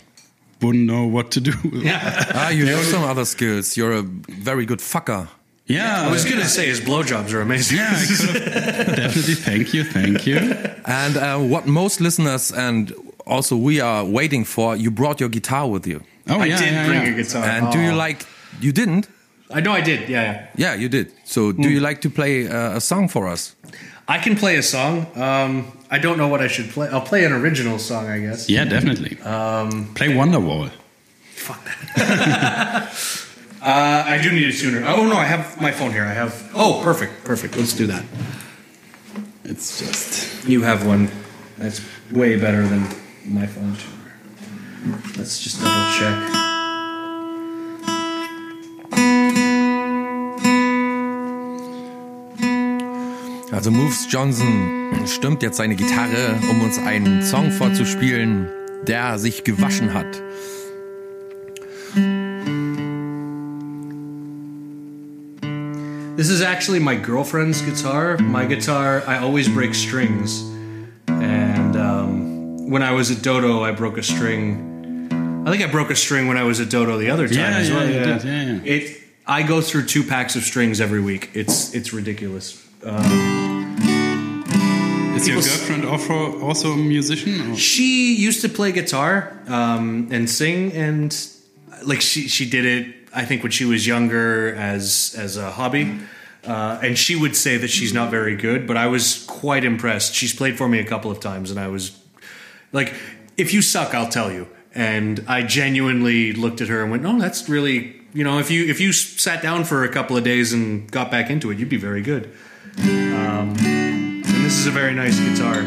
wouldn't know what to do. Yeah. Ah, you have some other skills. You're a very good fucker. Yeah. I was going to say his blowjobs are amazing. yeah, I could have definitely. Thank you. Thank you. And uh, what most listeners and also we are waiting for, you brought your guitar with you. Oh, I yeah. did yeah, bring yeah. a guitar. And do you Oh. like? You didn't? I know I did. Yeah, yeah. Yeah, you did. So, do you like to play uh, a song for us? I can play a song. Um, I don't know what I should play. I'll play an original song, I guess. Yeah, definitely. Um, Play Wonderwall. fuck that. uh, I do need a tuner. Oh no, I have my phone here. I have. Oh, perfect, perfect. Let's do that. It's just. You have one that's way better than my phone tuner. Let's just double check. Also Moves Johnson stimmt jetzt seine Gitarre, um uns einen Song vorzuspielen, der sich gewaschen hat. This is actually my girlfriend's guitar. My guitar, I always break strings, and um, when I was at Dodo, I broke a string. I think I broke a string when I was at Dodo the other time Yeah, as well. yeah, did, yeah, yeah. It. I go through two packs of strings every week. It's it's ridiculous. Um, Is your girlfriend also, also a musician? Or? she used to play guitar um, and sing, and like she she did it. I think when she was younger as as a hobby, uh, and she would say that she's not very good, but I was quite impressed. She's played for me a couple of times, and I was like, "If you suck, I'll tell you." And I genuinely looked at her and went, "No, that's really." You know, if you if you sat down for a couple of days and got back into it, you'd be very good. Um, and this is a very nice guitar.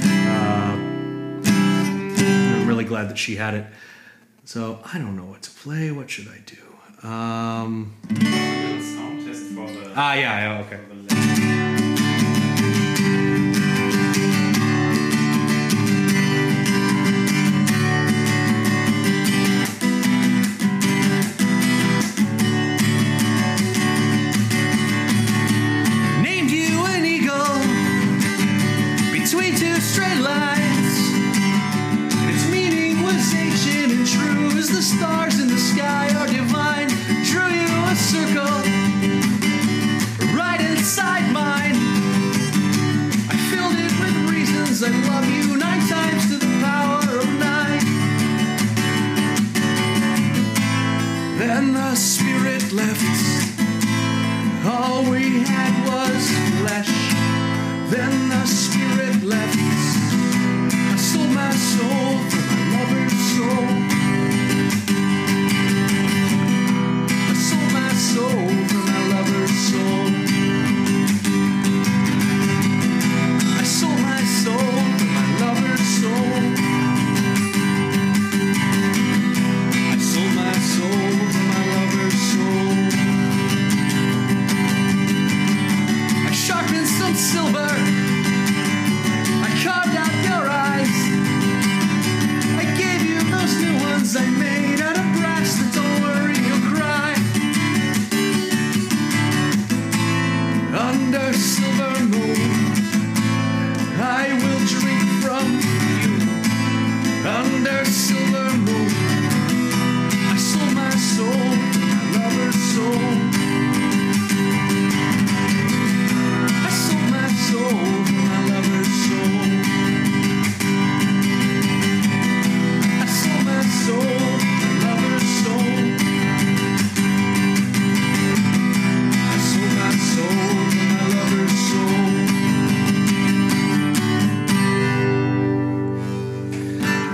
Uh, I'm really glad that she had it. So I don't know what to play. What should I do? Um, ah, yeah, yeah, okay.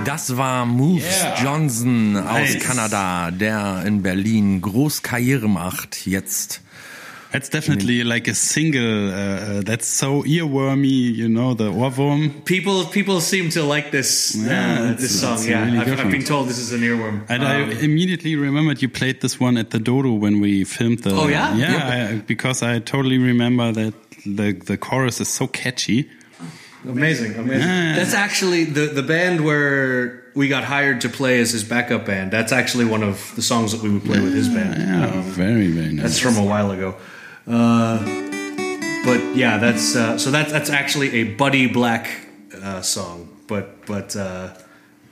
Das war Moves Yeah. Johnson aus Nice. Kanada, der in Berlin groß Karriere macht jetzt. That's definitely like a single. Uh, uh, that's so earwormy, you know, the Ohrwurm. People people seem to like this Yeah, uh, this song. Yeah, really I've, I've been told this is an earworm. And Um, I immediately remembered you played this one at the Dodo when we filmed the. Oh, yeah? yeah, I, because I totally remember that the the chorus is so catchy. Amazing, amazing. Yeah. That's actually the the band where we got hired to play as his backup band. That's actually one of the songs that we would play with his band. Yeah, Um, very very nice. that's from a while ago. Uh, but yeah, that's uh, so that's that's actually a Buddy Black uh, song. But but uh,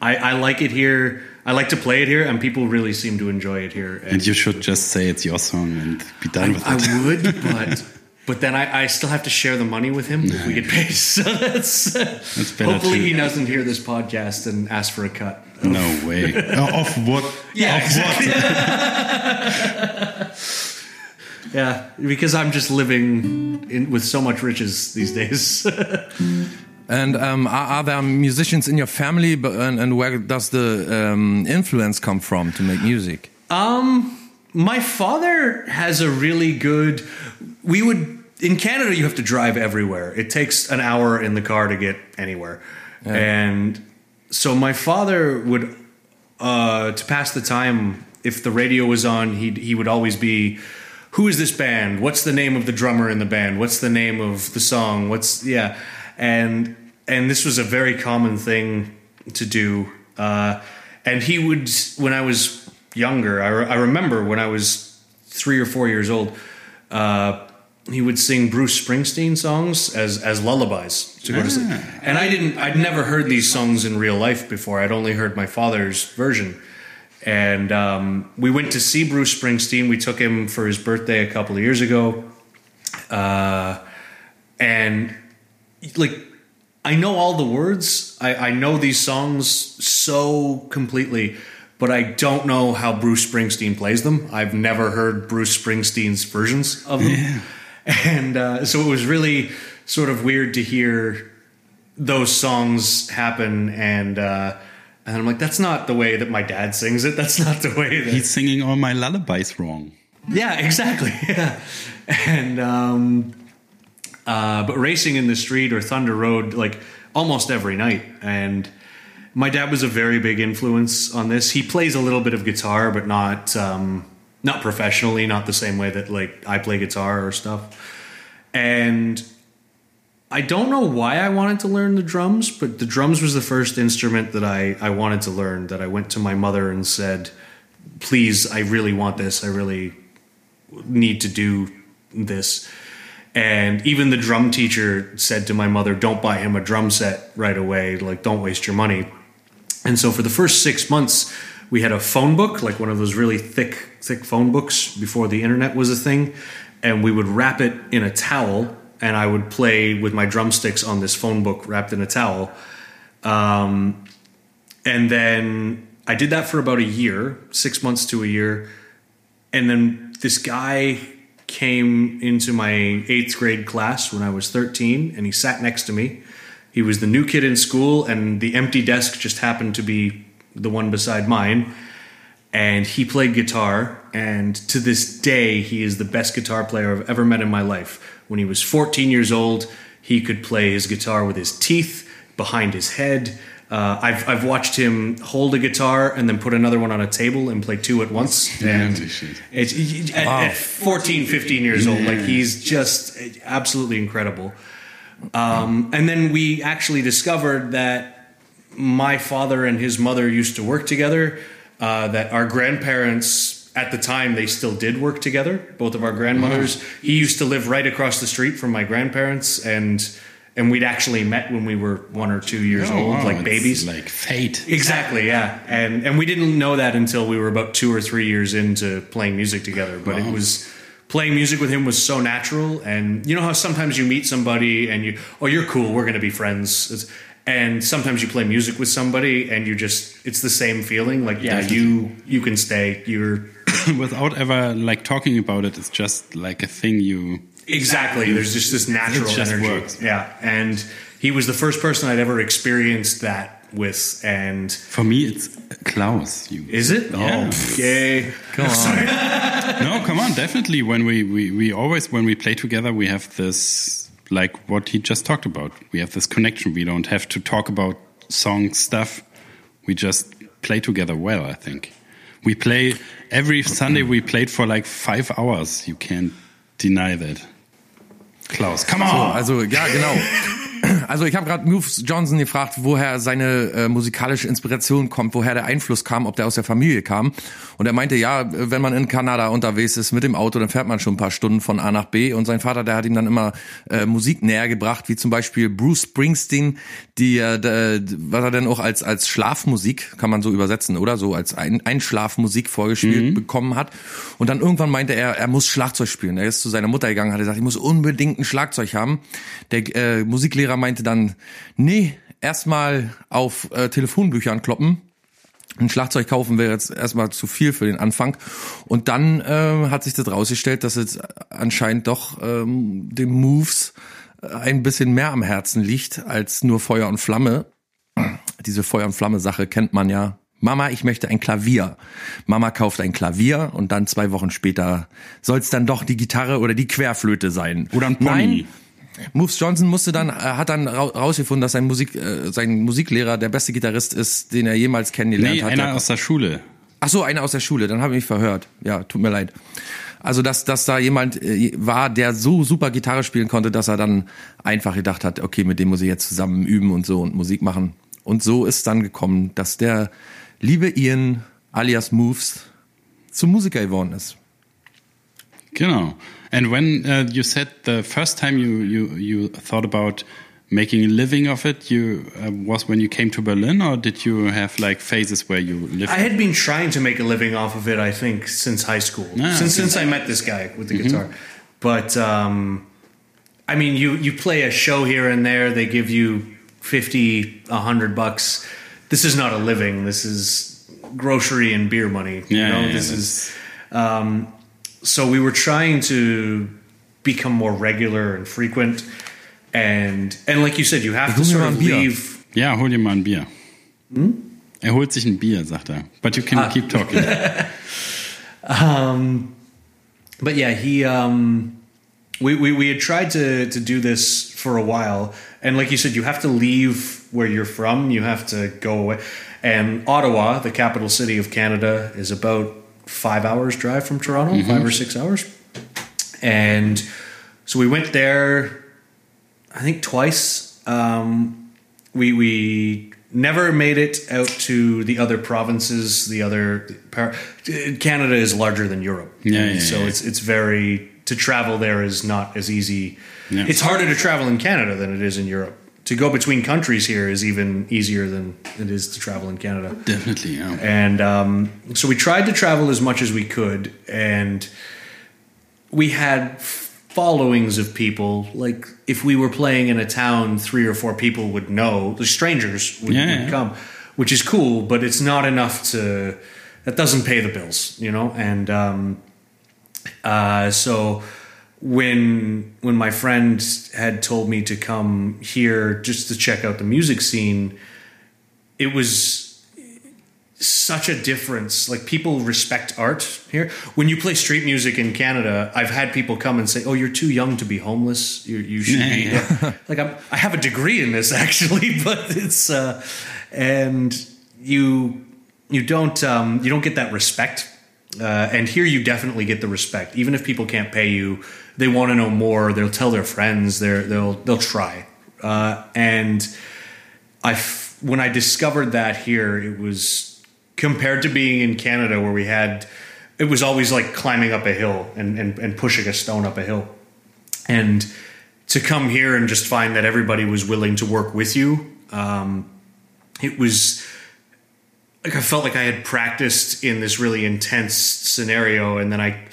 I, I like it here. I like to play it here, and people really seem to enjoy it here. and you should just say it's your song and be done with it. I would, but but then I, I still have to share the money with him if we get paid. So that's, hopefully he doesn't hear this podcast and ask for a cut. No way. Uh, of what? Yeah, of exactly. Yeah, because I'm just living in, with so much riches these days. And um, are, are there musicians in your family, but, and, and where does the um, influence come from to make music? Um, my father has a really good. We would in Canada. You have to drive everywhere. It takes an hour in the car to get anywhere, and so my father would uh, to pass the time. If the radio was on, he he would always be. Who is this band? What's the name of the drummer in the band? What's the name of the song? What's yeah, and and this was a very common thing to do. Uh, and he would when I was younger. I, re- I remember when I was three or four years old. Uh, he would sing Bruce Springsteen songs as as lullabies to go to sleep. And I didn't. I'd never heard these songs in real life before. I'd only heard my father's version. And um, we went to see Bruce Springsteen. We took him for his birthday a couple of years ago. Uh, and like I know all the words. I, I know these songs so completely, but I don't know how Bruce Springsteen plays them. I've never heard Bruce Springsteen's versions of them, and uh, so it was really sort of weird to hear those songs happen. And uh, and I'm like, that's not the way that my dad sings it. That's not the way that He's singing all my lullabies wrong. yeah, exactly. Yeah, and um, uh, but racing in the street or Thunder Road like almost every night, and my dad was a very big influence on this. He plays a little bit of guitar, but not um, not professionally, not the same way that like I play guitar or stuff. And I don't know why I wanted to learn the drums, but the drums was the first instrument that I, I wanted to learn. That I went to my mother and said, "Please, I really want this. I really need to do this." And even the drum teacher said to my mother, "Don't buy him a drum set right away. Like, don't waste your money." And so for the first six months, we had a phone book, like one of those really thick, thick phone books before the internet was a thing. And we would wrap it in a towel, and I would play with my drumsticks on this phone book wrapped in a towel. Um, and then I did that for about a year, six months to a year. And then this guy came into my eighth grade class when I was 13, and he sat next to me. He was the new kid in school, and the empty desk just happened to be the one beside mine. And he played guitar, and to this day, he is the best guitar player I've ever met in my life. When he was 14 years old, he could play his guitar with his teeth behind his head. Uh, I've, I've watched him hold a guitar and then put another one on a table and play two at once. And Holy shit. it's, at, at 14, 15 years old, like he's just absolutely incredible. Um, and then we actually discovered that my father and his mother used to work together. Uh, that our grandparents at the time they still did work together. Both of our grandmothers. He used to live right across the street from my grandparents, and and we'd actually met when we were one or two years Oh, old, wow, like babies. Like fate. Exactly, yeah. And and we didn't know that until we were about two or three years into playing music together. But it was playing music with him was so natural. And you know how sometimes you meet somebody and you oh you're cool, we're gonna be friends. It's- and sometimes you play music with somebody and you just it's the same feeling. Like yeah, you you can stay. You're Without ever like talking about it, it's just like a thing you exactly. There's just this natural It just energy. works. Yeah, and he was the first person I'd ever experienced that with. And For me, it's Klaus. You. is it? Oh, yeah. Oh, yay! Come on. no, come on, definitely. When we, we, we always, when we play together, we have this, like what he just talked about. We have this connection. We don't have to talk about song stuff. We just play together well, I think. We play, every Sunday we played for like five hours. You can't deny that. Klaus, come on! So, also ja, genau. Also ich habe gerade Moves Johnson gefragt, woher seine äh, musikalische Inspiration kommt, woher der Einfluss kam, ob der aus der Familie kam. Und er meinte, ja, wenn man in Kanada unterwegs ist mit dem Auto, dann fährt man schon ein paar Stunden von A nach B. Und sein Vater, der hat ihm dann immer äh, Musik näher gebracht, wie zum Beispiel Bruce Springsteen, die, äh, was er denn auch als als Schlafmusik, kann man so übersetzen, oder so als ein, Einschlafmusik vorgespielt bekommen hat. Und dann irgendwann meinte er, er muss Schlagzeug spielen. Er ist zu seiner Mutter gegangen, hat gesagt, ich muss unbedingt ein Schlagzeug haben. Der äh, Musiklehrer meinte dann, nee, erstmal auf äh, Telefonbüchern kloppen. Ein Schlagzeug kaufen wäre jetzt erstmal zu viel für den Anfang. Und dann äh, hat sich das rausgestellt, dass es anscheinend doch ähm, den Moves äh, ein bisschen mehr am Herzen liegt als nur Feuer und Flamme. Diese Feuer und Flamme Sache kennt man ja. Mama, ich möchte ein Klavier. Mama kauft ein Klavier und dann zwei Wochen später soll es dann doch die Gitarre oder die Querflöte sein. Oder ein Pony. Nein, Moves Johnson musste dann, äh, hat dann ra- rausgefunden, dass sein Musik, äh, sein Musiklehrer der beste Gitarrist ist, den er jemals kennengelernt nee, hat. einer aus der Schule. Ach so, einer aus der Schule, dann habe ich mich verhört. Ja, tut mir leid. Also, dass, dass da jemand äh, war, der so super Gitarre spielen konnte, dass er dann einfach gedacht hat, okay, mit dem muss ich jetzt zusammen üben und so und Musik machen. Und so ist dann gekommen, dass der liebe Ian alias Moves zum Musiker geworden ist. Genau. And when uh, you said the first time you, you, you thought about making a living of it, you uh, was when you came to Berlin, or did you have like phases where you lived? I had been trying to make a living off of it, I think, since high school. Ah, since okay. since I met this guy with the guitar. But um, I mean, you you play a show here and there. They give you 50, a hundred bucks. This is not a living. This is grocery and beer money. You Yeah, know, yeah, this is. Um, so we were trying to become more regular and frequent, and and like you said, you have to sort of leave. yeah hol dir mal ein Bier. Er holt sich ein Bier, sagt er. But you can keep talking. but yeah, he um, we, we we had tried to to do this for a while, and like you said, you have to leave where you're from. You have to go away, and Ottawa, the capital city of Canada, is about five hours drive from Toronto, five or six hours, and so we went there. I think twice. Um, we we never made it out to the other provinces. The other Canada is larger than Europe, Yeah, yeah, so yeah. it's it's very to travel there is not as easy. Yeah. It's harder to travel in Canada than it is in Europe. To go between countries here is even easier than it is to travel in Canada. Definitely, yeah. And um, so we tried to travel as much as we could, and we had followings of people. Like if we were playing in a town, three or four people would know. The strangers would, Yeah, would yeah. come, which is cool, but it's not enough to. That doesn't pay the bills, you know. And um, uh, so when when my friend had told me to come here just to check out the music scene, it was such a difference. Like people respect art here. When you play street music in Canada, I've had people come and say, "Oh, you're too young to be homeless. You you should be." Like I'm, I have a degree in this actually, but it's uh, and you you don't um, you don't get that respect. Uh, and here you definitely get the respect. Even if people can't pay you, they want to know more. They'll tell their friends. They're, they'll they'll try. Uh, and I f- when I discovered that here, it was compared to being in Canada where we had it was always like climbing up a hill and, and, and pushing a stone up a hill. And to come here and just find that everybody was willing to work with you, um, it was like I felt like I had practiced in this really intense scenario, and then I,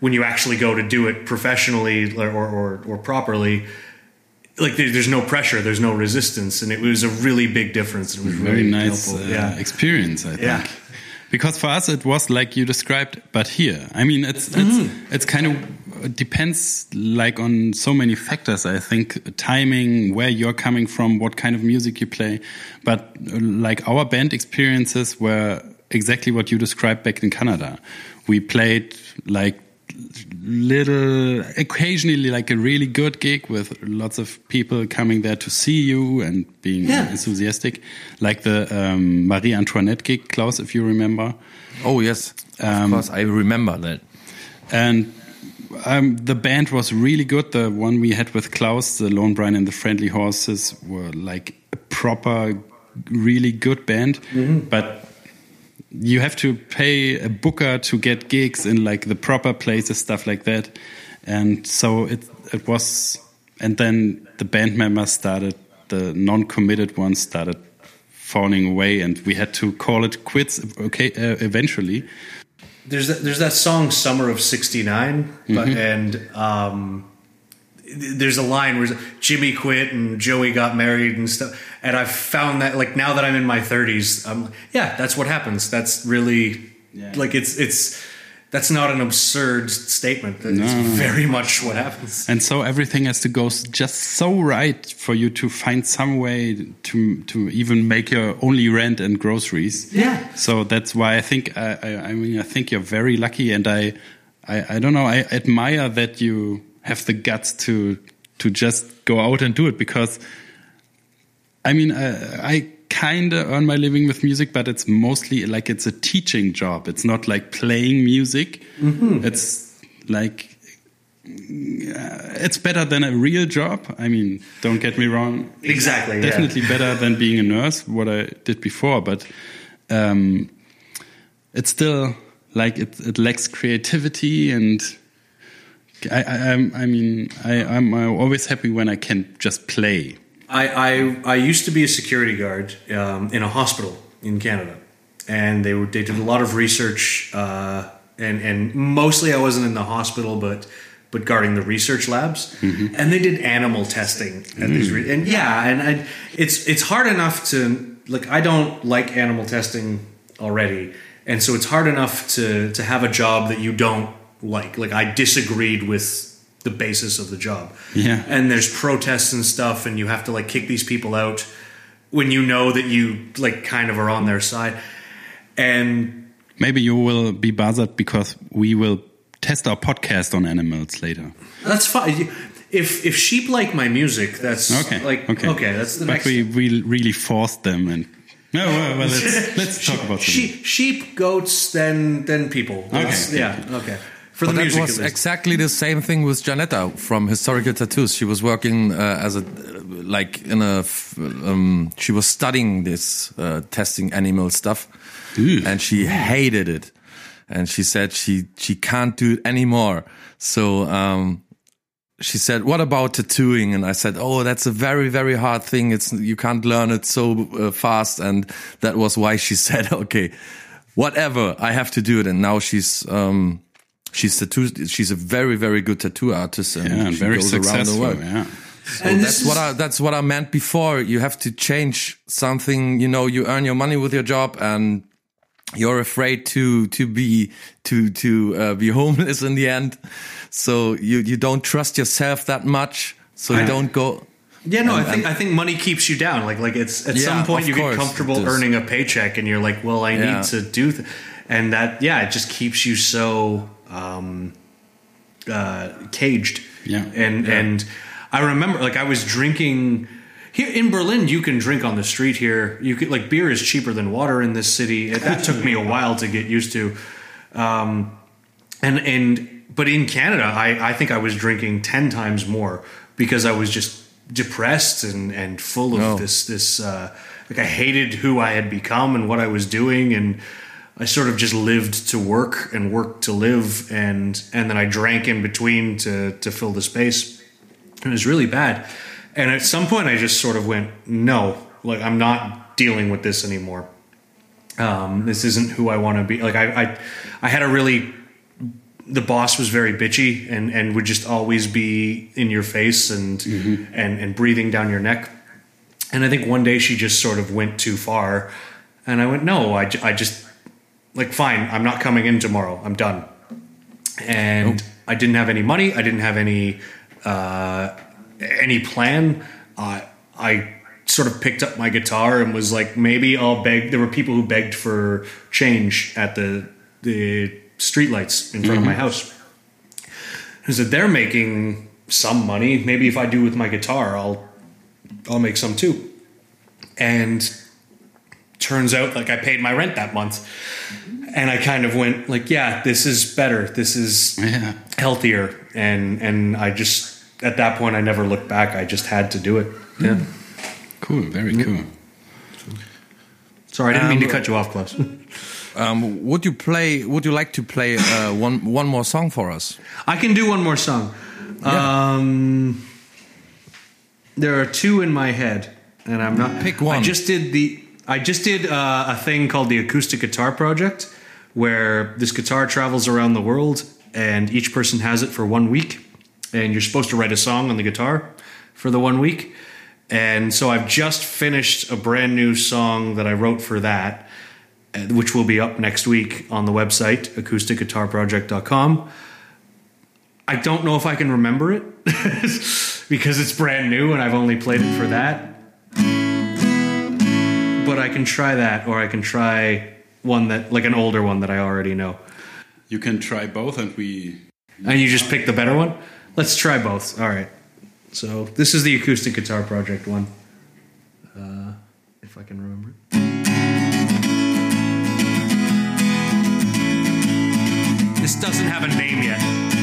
when you actually go to do it professionally or or, or properly, like there's no pressure, there's no resistance, and it was a really big difference. It was Very really nice uh, yeah. experience, I think. Yeah. Because for us it was like you described, but here, I mean, it's it's Mm-hmm. it's kind of it depends like on so many factors. I think timing, where you're coming from, what kind of music you play. But uh, like our band experiences were exactly what you described back in Canada. We played like little occasionally like a really good gig with lots of people coming there to see you and being Yeah. enthusiastic. Like the um, marie antoinette gig klaus if you remember. Oh yes, of Um, course I remember that. and um, the band was really good. The one we had with klaus the lone brian and the friendly horses were like a proper really good band. But you have to pay a booker to get gigs in like the proper places, stuff like that. And so it it was, and then the band members started, the non-committed ones started falling away, and we had to call it quits. Okay, uh, eventually. there's that, there's that song "Summer of '69," but and um, there's a line where Jimmy quit and Joey got married and stuff. And I've found that like now that I'm in my 30s, um, yeah, that's what happens. That's really Yeah. like it's it's that's not an absurd statement. It's no, no. very much what happens. And so everything has to go just so right for you to find some way to to even make your only rent and groceries. Yeah. So that's why I think I, I, I mean I think you're very lucky, and I, I I don't know I admire that you have the guts to to just go out and do it because I mean uh, I, I kind of earn my living with music, but it's mostly like it's a teaching job. It's not like playing music. Mm-hmm. It's like uh, it's better than a real job. I mean, don't get me wrong. Exactly, yeah. Definitely better than being a nurse, what I did before. But um, it's still like it, it lacks creativity, and I, I, I'm- mean, I, I'm always happy when I can just play. I, I I used to be a security guard um, in a hospital in Canada, and they were they did a lot of research, uh, and and mostly I wasn't in the hospital, but but guarding the research labs, and they did animal testing at these, re- and yeah, and I, it's it's hard enough to like I don't like animal testing already, and so it's hard enough to to have a job that you don't like. Like I disagreed with the basis of the job Yeah. and there's protests and stuff and you have to like kick these people out when you know that you like kind of are on their side and Maybe you will be bothered because we will test our podcast on animals later. that's fine if if sheep like my music that's Okay. like okay. okay, that's the but next we we really forced them and no. Well, well let's let's talk about sheep sheep goats then then people That's- Okay. yeah okay for But the that was exactly the same thing with Janetta from Historical Tattoos. She was working uh, as a like in a um, she was studying this uh, testing animal stuff, Ew. and she hated it, and she said she she can't do it anymore. So um, she said, "What about tattooing?" And I said, "Oh, that's a very very hard thing. It's you can't learn it so uh, fast." And that was why she said, "Okay, whatever, I have to do it." And now she's um, she's tattoo. She's a very very good tattoo artist, and, yeah, and she very goes around the successful. world. Yeah. So And that's this what is- I that's what I meant before. You have to change something. You know, you earn your money with your job, and you're afraid to to be to to uh, be homeless in the end. So you you don't trust yourself that much. So you I- don't go. Yeah, no, And- I think I think money keeps you down. Like like it's at Yeah, some point you get comfortable earning a paycheck, and you're like, well, I Yeah. need to do, th-. and that yeah, it just keeps you so um, uh, caged. Yeah. and and I remember like I was drinking. Here in Berlin, you can drink on the street. Here, you could like beer is cheaper than water in this city. That took me a while to get used to. Um, and and but in Canada, I, I think I was drinking ten times more because I was just depressed and and full of Oh. this this uh, like I hated who I had become and what I was doing and I sort of just lived to work and worked to live and and then I drank in between to to fill the space. It was really bad. And at some point I just sort of went, no, like I'm not dealing with this anymore um, this isn't who I want to be. Like I, I, I had a really, the boss was very bitchy and and would just always be in your face and and and breathing down your neck. And I think one day she just sort of went too far, and I went, no, I, I just like fine, I'm not coming in tomorrow. I'm done. And I didn't have any money. I didn't have any uh, any plan. Uh, I sort of picked up my guitar and was like, maybe I'll beg. There were people who begged for change at the the streetlights in front of my house. I said they're making some money. Maybe if I do with my guitar, I'll I'll make some too. And turns out like I paid my rent that month. And I kind of went like, yeah, this is better. This is Yeah. healthier. And and I just at that point I never looked back. I just had to do it. Yeah. Cool, very cool. Sorry, I didn't mean to Um, cut you off, Klaus. Um, would you play? Would you like to play uh, one one more song for us? I can do one more song. Um, there are two in my head, and I'm not. Pick one. I just did the. I just did uh, a thing called the Acoustic Guitar Project, where this guitar travels around the world, and each person has it for one week, and you're supposed to write a song on the guitar for the one week. And so I've just finished a brand new song that I wrote for that, uh, which will be up next week on the website acousticguitarproject.com. I don't know if I can remember it because it's brand new and I've only played it for that. Can try that or I can try one that like an older one that I already know. You can try both, and we. And you just pick the better one? Let's try both. All right. So this is the acoustic guitar project one. Uh, if I can remember it. This doesn't have a name yet.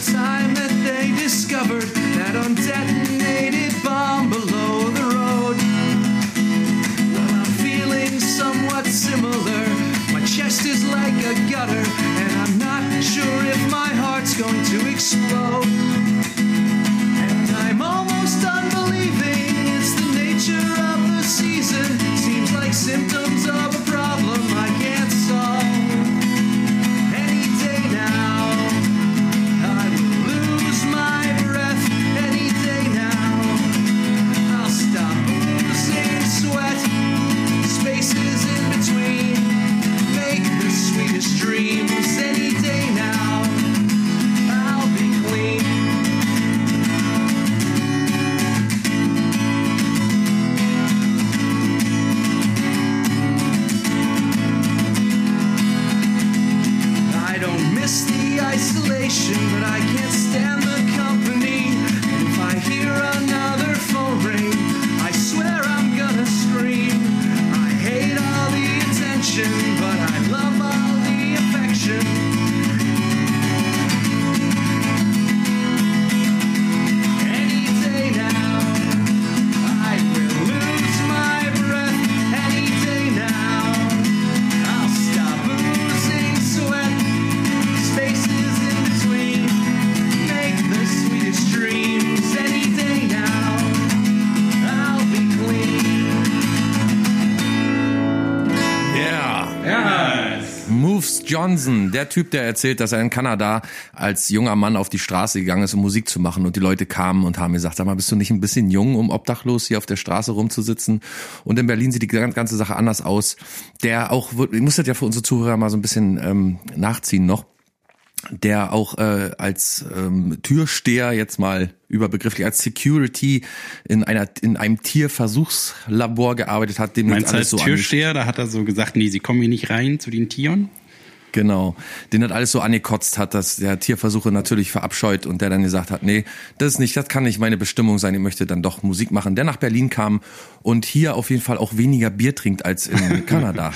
The time that they discovered that undetonated bomb below the road? Well, I'm feeling somewhat similar. My chest is like a gutter, and I'm not sure if my heart's going to explode. Der Typ, der erzählt, dass er in Kanada als junger Mann auf die Straße gegangen ist, um Musik zu machen und die Leute kamen und haben gesagt, sag mal, bist du nicht ein bisschen jung, um obdachlos hier auf der Straße rumzusitzen? Und in Berlin sieht die ganze Sache anders aus. Der auch, ich muss das ja für unsere Zuhörer mal so ein bisschen ähm, nachziehen noch der auch äh, als ähm, Türsteher jetzt mal überbegrifflich als Security in einer in einem Tierversuchslabor gearbeitet hat, dem Meinst alles als so Türsteher, da hat er so gesagt, nee, sie kommen hier nicht rein zu den Tieren? Genau, den das alles so angekotzt hat, dass der Tierversuche natürlich verabscheut und der dann gesagt hat, nee, das ist nicht, das kann nicht meine Bestimmung sein, ich möchte dann doch Musik machen, der nach Berlin kam und hier auf jeden Fall auch weniger Bier trinkt als in Kanada.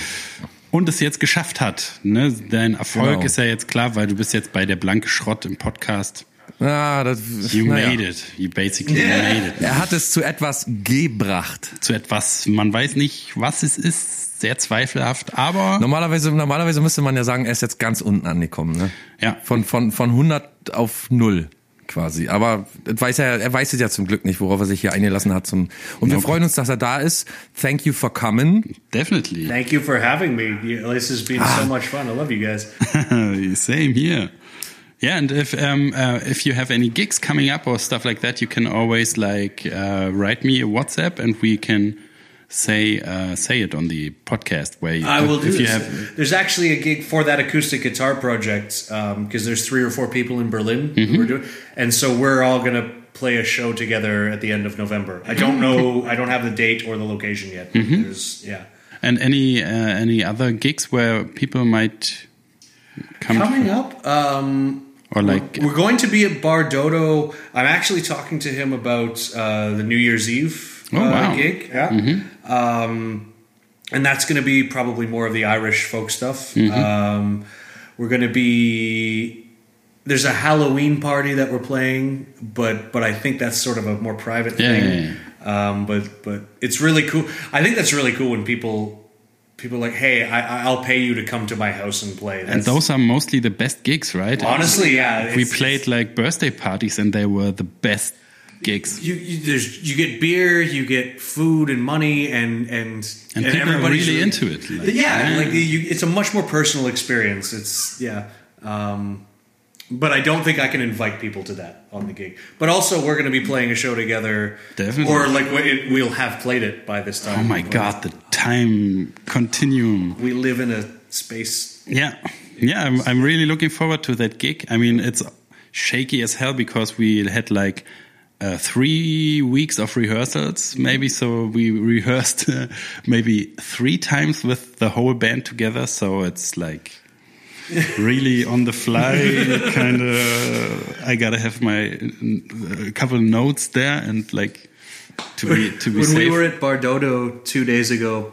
Und es jetzt geschafft hat. Ne? Dein Erfolg Genau. ist ja jetzt klar, weil du bist jetzt bei der Blanke Schrott im Podcast. Ja, das, You naja. made it. You basically made it. Er hat es zu etwas gebracht. Zu etwas, man weiß nicht, was es ist, sehr zweifelhaft, aber Normalerweise, normalerweise müsste man ja sagen, er ist jetzt ganz unten angekommen. Ne? Ja. Von, von, von 100 auf 0 quasi. Aber das weiß er, er weiß es ja zum Glück nicht, worauf er sich hier eingelassen hat. Zum, und wir Nope. freuen uns, dass er da ist. Thank you for coming. definitely. Thank you for having me. This has been Ah. so much fun. I love you guys. Same here. Yeah, and if um, uh, if you have any gigs coming up or stuff like that, you can always like uh, write me a WhatsApp, and we can say uh, say it on the podcast. Where you, I will do if you this. have There's actually a gig for that acoustic guitar project because there's three or four people in Berlin Mm-hmm. who are doing, and so we're all gonna play a show together at the end of November. I don't know. I don't have the date or the location yet. Mm-hmm. There's yeah. and any uh, any other gigs where people might come Coming up, um, or like we're going to be at Bar Dodo. I'm actually talking to him about uh, the New Year's Eve Oh, uh, wow. Mm-hmm. gig. Yeah. Um, and that's going to be probably more of the Irish folk stuff. Mm-hmm. Um, we're going to be. There's a Halloween party that we're playing, but but I think that's sort of a more private Yeah, thing. yeah, Um, but but it's really cool. I think that's really cool when people people are like, hey, I, I'll pay you to come to my house and play. and those are mostly the best gigs, right? honestly, yeah, we played like birthday parties, and they were the best gigs. you, you there's you get beer, you get food and money, and and And people everybody's really into it, like- yeah, like you, it's a much more personal experience. It's yeah, um, but I don't think I can invite people to that on the gig. But also, we're going to be playing a show together, Definitely. or like we- we'll have played it by this time. Oh my god, the time continuum. we live in a space. Yeah, yeah, I'm, I'm really looking forward to that gig. I mean, it's shaky as hell because we had like uh, three weeks of rehearsals, maybe. So we rehearsed uh, maybe three times with the whole band together. So it's like really on the fly, kind of. I gotta have my uh, couple notes there and like to be to be when safe. we were at Bardodo two days ago,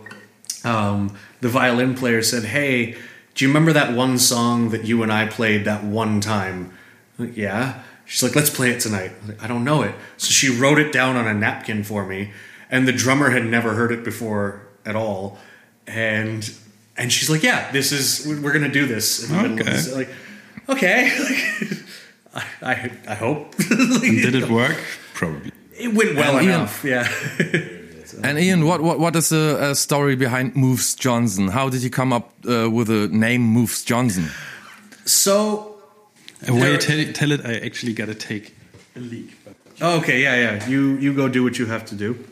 um, the violin player said, "Hey, do you remember that one song that you and I played that one time?" Like, yeah. She's like, "Let's play it tonight." I'm like, I don't know it, so she wrote it down on a napkin for me, and the drummer had never heard it before at all, and and she's like, "Yeah, this is we're gonna do this." In the middle of Okay. this. Like, okay, like, I, I I hope. Did it work? Probably. It went well And Ian- enough, yeah. And Ian, what what what is the uh, story behind Moves Johnson? How did you come up uh, with the name Moves Johnson? so Uh, While you tell, tell it, I actually gotta take a leak. Oh, okay, yeah, yeah. You you go do what you have to do.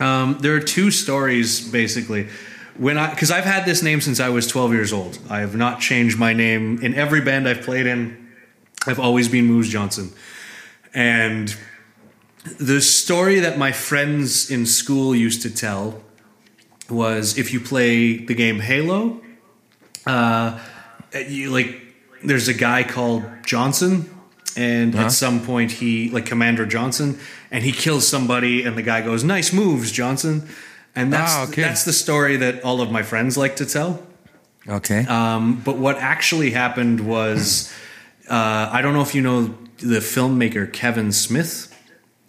Um, there are two stories basically. When I because I've had this name since I was 12 years old. I have not changed my name in every band I've played in. I've always been Moose Johnson, and the story that my friends in school used to tell was if you play the game Halo, uh, you like there's a guy called Johnson, and Uh-huh. at some point he like Commander Johnson, and he kills somebody, and the guy goes, "Nice moves, Johnson," and that's Ah, okay. that's the story that all of my friends like to tell. Okay. Um, but what actually happened was, uh, I don't know if you know the filmmaker Kevin Smith.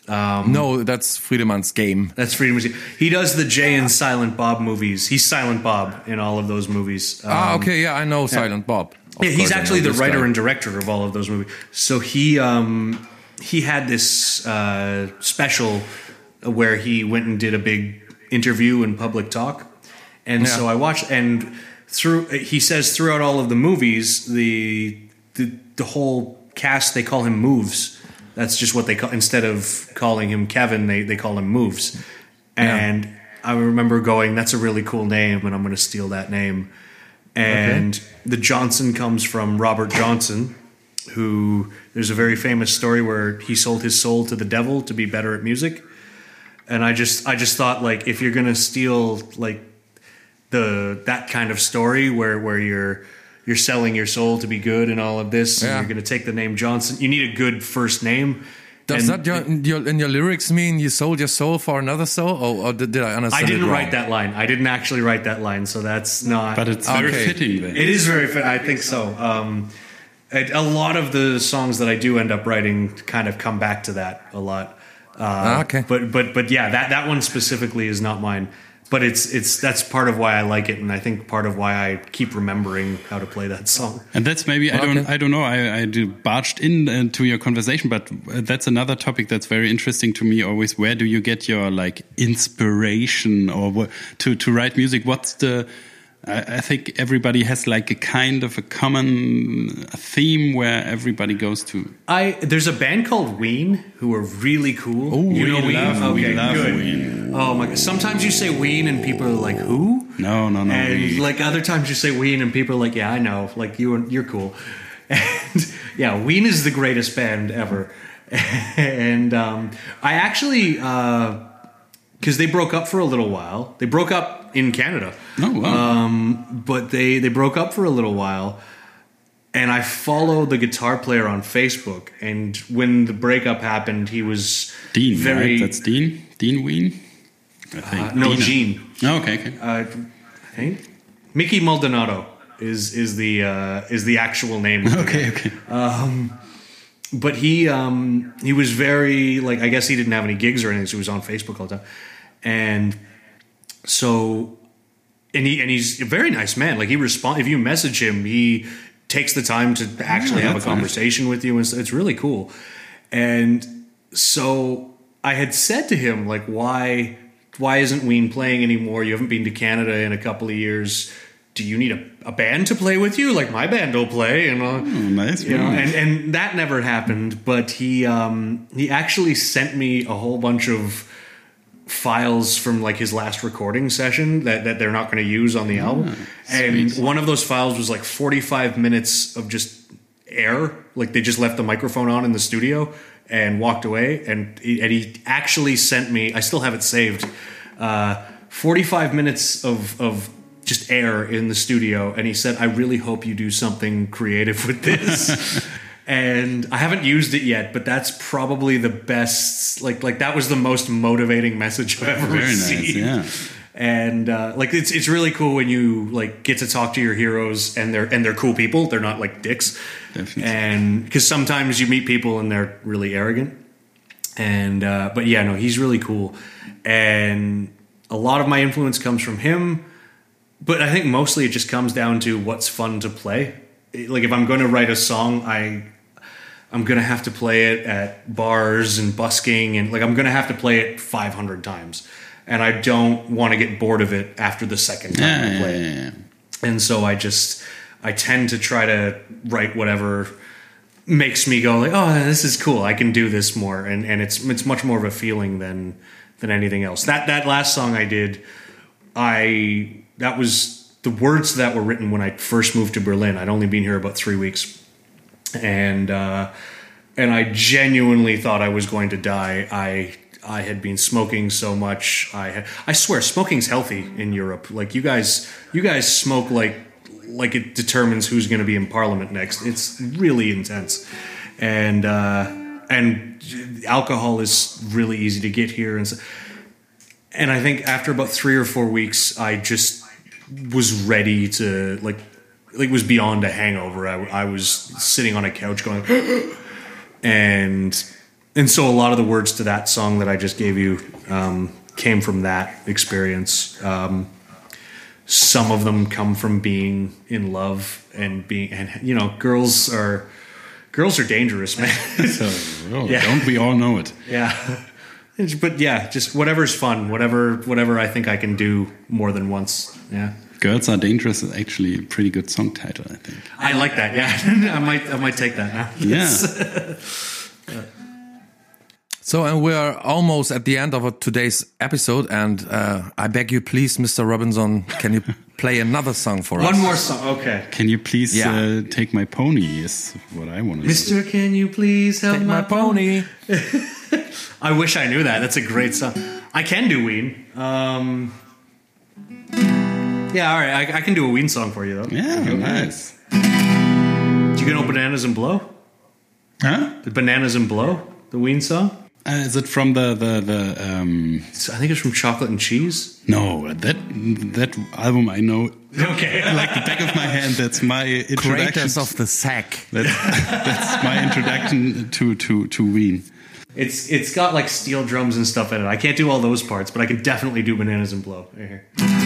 no, that's Friedemann's game. That's Freedom Museum. He does the Jay and Silent Bob movies. He's Silent Bob in all of those movies. ah, Um, okay, yeah, I know Silent Bob. Yeah, he's actually the writer guy. and director of all of those movies. So he um, he had this uh, special where he went and did a big interview and public talk, and Yeah. so I watched. And through he says throughout all of the movies, the the the whole cast they call him moves. That's just what they call instead of calling him Kevin, they they call him moves. And I remember going, "That's a really cool name," and I'm going to steal that name and the Johnson comes from Robert Johnson, who there's a very famous story where he sold his soul to the devil to be better at music. And I just I just thought like if you're gonna steal like the that kind of story where where you're you're selling your soul to be good and all of this, Yeah. and you're gonna take the name Johnson. You need a good first name. Does And that your, your, in your lyrics mean you sold your soul for another soul, or, or did, did I understand? I didn't it wrong? write that line. I didn't actually write that line, so that's not. but it's very Okay. fitting then. It is very fit. I think so. Um, it, a lot of the songs that I do end up writing kind of come back to that a lot. Uh, Ah, okay. But but but yeah, that that one specifically is not mine. But it's it's that's part of why I like it, and I think part of why I keep remembering how to play that song. And that's maybe I don't I don't know I I do barged in into your conversation, but uh, that's another topic that's very interesting to me. Always, where do you get your like inspiration or wh- to to write music? What's the I, I think everybody has like a kind of a common theme where everybody goes to. I there's a band called Ween who are really cool. Oh, you we know Ween? love- we love good. Ween. Oh my god! Sometimes you say Ween and people are like, "Who?" No, no, no. and like other times you say Ween and people are like, "Yeah, I know." Like you, you're cool. And yeah, Ween is the greatest band ever. and um, I actually, because they broke up for a little while. They broke up in Canada. oh, wow. Um, but they they broke up for a little while and i follow the guitar player on facebook and when the breakup happened he was Dean, very right? That's Dean? Dean Ween? I think. uh, no Dean. gene Oh, okay, okay. uh, I think Mickey Melchiondo is is the uh, is the actual name okay, okay. but he um he was very like I guess he didn't have any gigs or anything, so he was on Facebook all the time, and so and he and he's a very nice man. Like he respond if you message him, he takes the time to actually Yeah, have a that's nice. conversation with you, and so it's really cool. And so I had said to him like, why why isn't Ween playing anymore? You haven't been to Canada in a couple of years. Do you need a, a band to play with you? Like my band will play, and uh, Oh, nice. you know, and and that never happened. But he um, he actually sent me a whole bunch of files from like his last recording session that, that they're not going to use on the album. And sweet. one of those files was like 45 minutes of just air. Like they just left the microphone on in the studio and walked away. And he, and he actually sent me, I still have it saved, uh, 45 minutes of, of just air in the studio. And he said, I really hope you do something creative with this. and I haven't used it yet, but that's probably the best. Like, like that was the most motivating message I've ever Very nice, yeah. and uh, like it's it's really cool when you like get to talk to your heroes and they're and they're cool people. They're not like dicks. Definitely. And because sometimes you meet people and they're really arrogant. And uh, but yeah, no, he's really cool. And a lot of my influence comes from him. But I think mostly it just comes down to what's fun to play. Like if I'm going to write a song, I I'm gonna have to play it at bars and busking and like I'm gonna have to play it 500 times, and I don't want to get bored of it after the second time Yeah, I play yeah, it. yeah. And so I just I tend to try to write whatever makes me go like, oh, this is cool. I can do this more, and and it's it's much more of a feeling than than anything else. That that last song I did, I that was the words that were written when I first moved to Berlin. I'd only been here about three weeks, and uh, and I genuinely thought I was going to die. I I had been smoking so much. I had, I swear smoking's healthy in Europe. Like you guys you guys smoke like like it determines who's going to be in parliament next. It's really intense. And uh and alcohol is really easy to get here and so, and I think after about 3 or 4 weeks I just was ready to like like was beyond a hangover. I, I was sitting on a couch going and and so a lot of the words to that song that I just gave you um, came from that experience. Um, some of them come from being in love and being and you know girls are girls are dangerous, man. So, oh, Yeah. don't we all know it? yeah. But yeah, just whatever's fun, whatever whatever I think I can do more than once. Yeah. Girls Are Dangerous is actually a pretty good song title, I think. I like that. Yeah. I might I might take that now. Yeah. So, and we are almost at the end of today's episode, and uh, I beg you, please, Mr. Robinson, can you play another song for us? One more song. Okay. Can you please Yeah. uh, take my pony? Is what I want to say. Mister, can you please help Take my, my pony. I wish I knew that. That's a great song. I can do Ween. Um, yeah, all right. I, I can do a Ween song for you, though. Yeah, nice. Do you know Bananas and Blow? Huh? The Bananas and Blow? The Ween song? Uh, is it from the the the? Um, I think it's from Chocolate and Cheese. no, that that album I know Okay. like the back of my hand. That's my introduction. Creators of the Sack. That's, that's my introduction to to to Ween. It's it's got like steel drums and stuff in it. I can't do all those parts, but I can definitely do Bananas and Blow. Right here.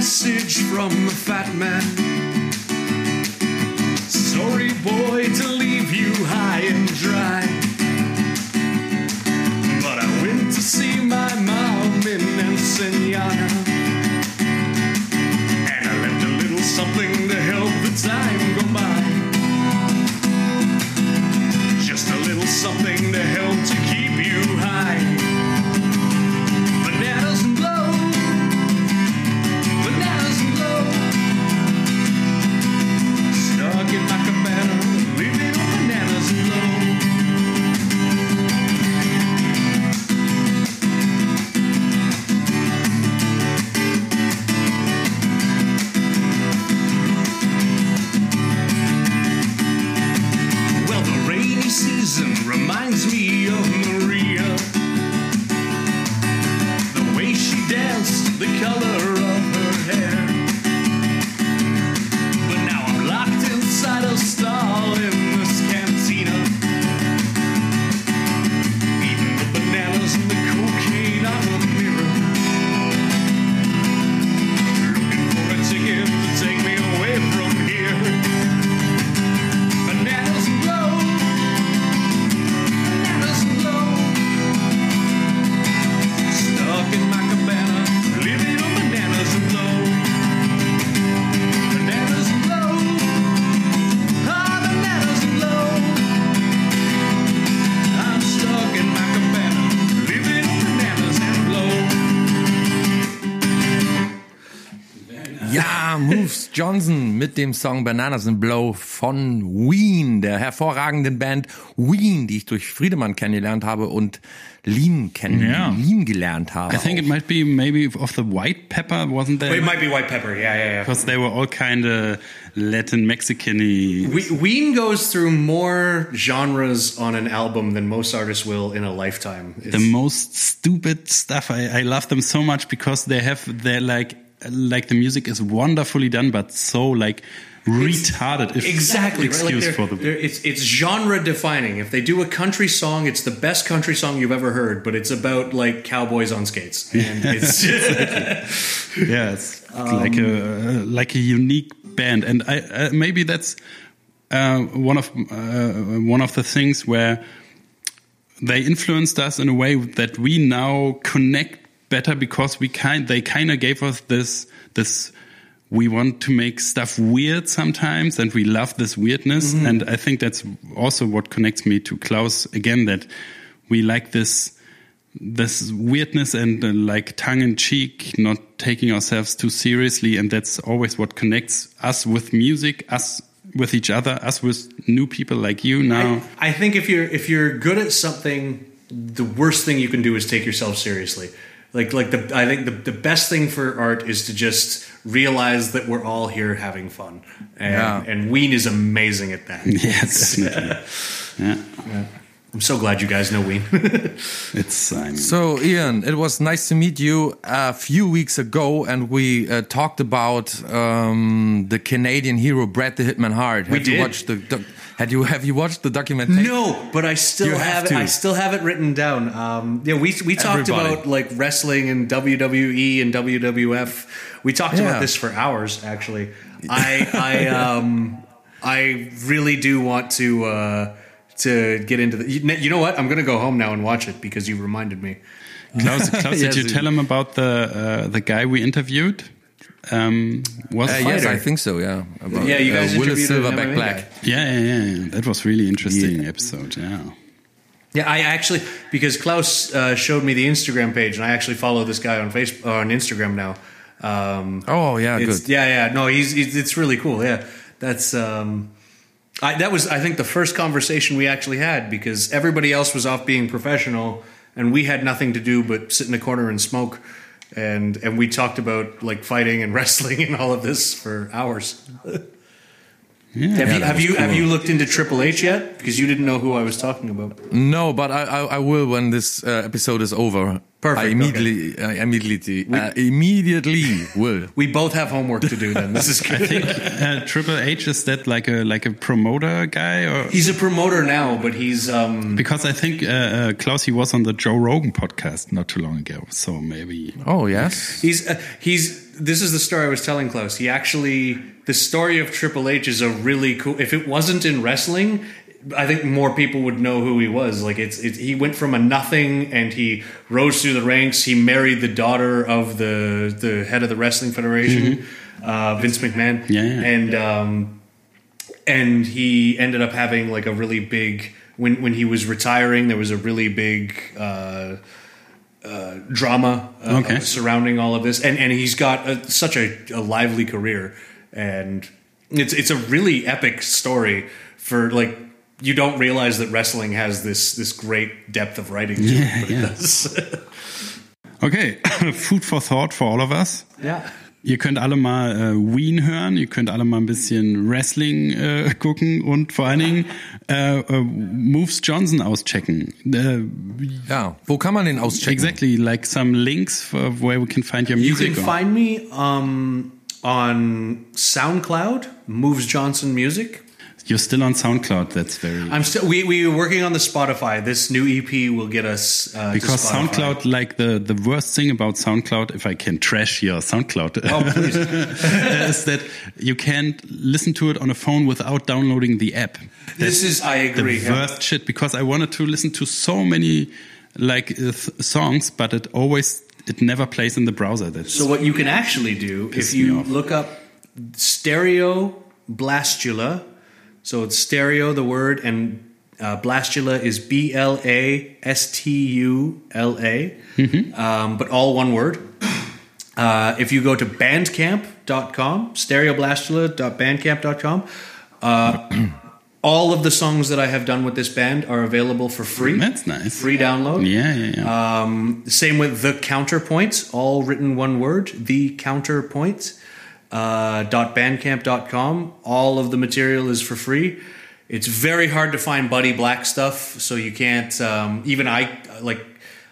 Message from the fat man. sorry boy to leave you high and dry. Johnson mit dem Song Bananas and Blow von Ween, der hervorragenden Band Ween, die ich durch Friedemann kennengelernt habe und Lean kennen, Ja. Lean gelernt habe. I think it might be maybe of the white pepper, wasn't there? It might be white pepper. Yeah, yeah, yeah. Because they were all kind of Latin Mexican-y. We, Ween goes through more genres on an album than most artists will in a lifetime. It's- the most stupid stuff. I, I love them so much because they have they're like like the music is wonderfully done, but so like retarded. If exactly right? Like excuse for the it's it's genre defining. If they do a country song, it's the best country song you've ever heard, but it's about like cowboys on skates, and it's yeah, it's like a like a unique band, and I uh, maybe that's uh, one of uh, one of the things where they influenced us in a way that we now connect better because we kind they kind of gave us this this we want to make stuff weird sometimes and we love this weirdness. And i think that's also what connects me to klaus again that we like this this weirdness and uh, like tongue in cheek not taking ourselves too seriously. And that's always what connects us with music us with each other us with new people like you now. I, I think if you're if you're good at something, the worst thing you can do is take yourself seriously. Like like the I think the, the best thing for art is to just realize that we're all here having fun. And Yeah. and Ween is amazing at that. yeah definitely yeah I'm so glad you guys know Ween. it's I mean, So, Ian, it was nice to meet you a few weeks ago, and we uh, talked about um, the Canadian hero Bret the Hitman Hart. Have We you did. watched the? Doc- had you have you watched the documentary? No, but I still You have, have it. I still have it written down. Um, yeah, we we talked Everybody. about like wrestling and WWE and WWF. We talked Yeah. about this for hours. Actually, I I um I really do want to uh, to get into the. You you know what? I'm gonna go home now and watch it because you reminded me. Klaus, Klaus Yes, did you you- tell him about the uh, the guy we interviewed? Um, was Uh, a yes. I think so. Yeah. About, Yeah, you guys uh, Willis interviewed an Silverback Black. Yeah, yeah, yeah. That was really interesting episode. Yeah. Yeah, I actually because Klaus uh, showed me the Instagram page, and I actually follow this guy on Facebook on Instagram now. Um, Oh yeah, It's, good. yeah, yeah. No, he's, he's it's really cool. Yeah, that's um, I, that was I think the first conversation we actually had because everybody else was off being professional, and we had nothing to do but sit in a corner and smoke, and and we talked about like fighting and wrestling and all of this for hours. Yeah. have you have you have you looked into Triple H yet? Because you didn't know who I was talking about. No, but I, I, I will when this uh, episode is over. Perfect, I immediately, I immediately, uh, immediately will. We both have homework to do. Then this is good. I think uh, Triple H is that like a like a promoter guy or He's a promoter now, but he's um because I think uh, uh, Klaus he was on the Joe Rogan podcast not too long ago, so maybe Oh yes. he's uh, he's this is the story I was telling Klaus. He actually, the story of Triple H is a really cool. If it wasn't in wrestling, I think more people would know who he was. Like it's, it, he went from a nothing and he rose through the ranks. He married the daughter of the the head of the wrestling federation, uh, Vince McMahon. Yeah, yeah. and um, and he ended up having like a really big when when he was retiring. There was a really big. Uh, uh, drama uh, Okay. surrounding all of this, and and he's got a, such a, a lively career, and it's it's a really epic story for like you don't realize that wrestling has this this great depth of writing. To Yeah, it, but yeah. it does. Okay, Food for Thought for all of us. ja. Ihr könnt alle mal äh, Ween hören, ihr könnt alle mal ein bisschen Wrestling äh, gucken und vor allen Dingen äh, äh, Moves Johnson auschecken. Äh, Ja, wo kann man den auschecken? exactly, like some links for where we can find your music. You can or- find me um, on SoundCloud, Moves Johnson Music. You're still on SoundCloud. That's very I'm still we we were working on the Spotify. This new EP will get us uh, because. SoundCloud, like the the worst thing about SoundCloud, if I can trash your SoundCloud, Oh, please. is that you can't listen to it on a phone without downloading the app. This is I the agree. yeah. worst shit because I wanted to listen to so many like uh, th- songs, but it always it never plays in the browser. That's So what you can actually do if you look up stereo blastula, so it's stereo the word and uh, blastula is B L A S T U L A, um, but all one word. Uh, if you go to bandcamp.com, stereoblastula.bandcamp.com, uh, all of the songs that I have done with this band are available for free. That's nice. Free download. yeah, yeah, yeah. Um, same with the counterpoints, all written one word. The counterpoints. Uh, dot bandcamp.com. All of the material is for free. It's very hard to find Buddy Black stuff, so you can't. Um, even I like.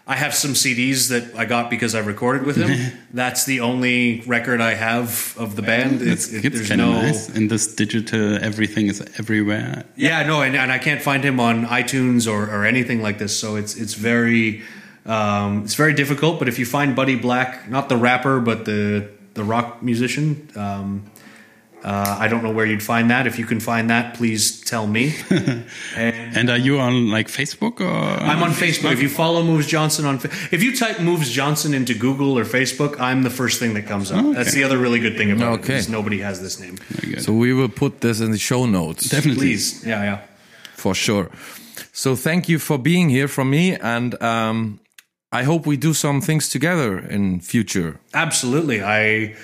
I have some CDs that I got because I recorded with him. That's the only record I have of the band. it's It's, it, there's no. nice. And this digital everything is everywhere. Yeah, no, and, and I can't find him on iTunes or, or anything like this. So it's it's very um, it's very difficult. But if you find Buddy Black, not the rapper, but the the rock musician, um, uh, I don't know where you'd find that. If you can find that, please tell me. and And are you on like Facebook or? I'm on Facebook. If you follow Moves Johnson on, Fa- if you type Moves Johnson into Google or Facebook, I'm the first thing that comes up. Okay. That's the other really good thing about Okay. it. Is nobody has this name. So we will put this in the show notes. Definitely. Please, yeah, yeah. for sure. So thank you for being here from me, and um, I hope we do some things together in future. Absolutely. I,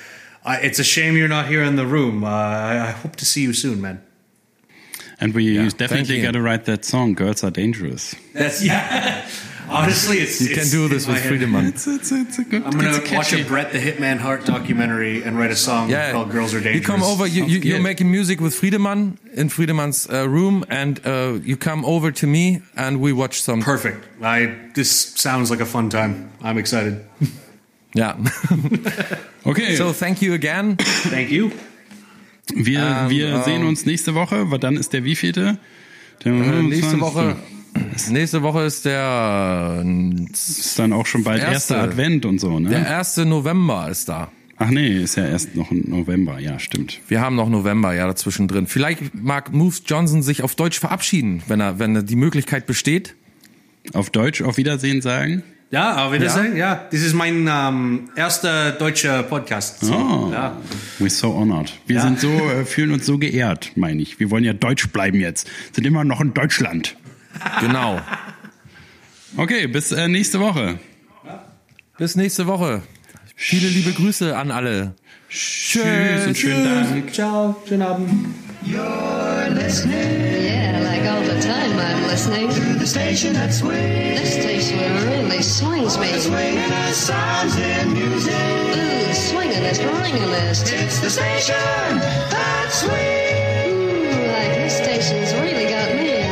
I it's a shame you're not here in the room. Uh, I, I hope to see you soon, man. And we thank definitely got to write that song. Girls are dangerous. That's yeah. Honestly, it's You can do this with Friedemann. It's it's it's a good. I'm gonna it's a watch a Bret the Hitman Hart documentary and write a song Yeah, called "Girls Are Dangerous." You come over. You, you, you're making music with Friedemann in Friedemann's uh, room, and uh, you come over to me, and we watch some. Perfect. I this sounds like a fun time. I'm excited. yeah. Okay, so thank you again. Thank you. wir, ähm, wir sehen uns nächste Woche, weil dann ist der wievielte? Der Äh, nächste 25.. Woche. Nächste Woche ist der Ist dann auch schon bald Erste. erster Advent und so, ne? der 1. November ist da. Ach nee, ist ja erst noch im November, ja, stimmt. Wir haben noch November ja dazwischen drin. Vielleicht mag Moose Johnson sich auf Deutsch verabschieden, wenn er, wenn die Möglichkeit besteht. Auf Deutsch auf Wiedersehen sagen? Ja, auf Wiedersehen. Ja, das ist mein ähm, erster deutscher Podcast. So, Oh, ja. we're so honored. Wir Ja. sind so, äh, fühlen uns so geehrt, meine ich. Wir wollen ja deutsch bleiben jetzt. Sind immer noch in Deutschland. Genau. Okay, bis äh, nächste Woche. Bis nächste Woche. Viele liebe Grüße an alle. Tschüss und schönen Dank. Ciao, schönen Abend. Yeah, like all the time I'm listening. To the station that swings. This station really swings me. Swinging the sounds and music. Ooh, swinging is ringing It's the station that swings. Ooh, like this station's really got me.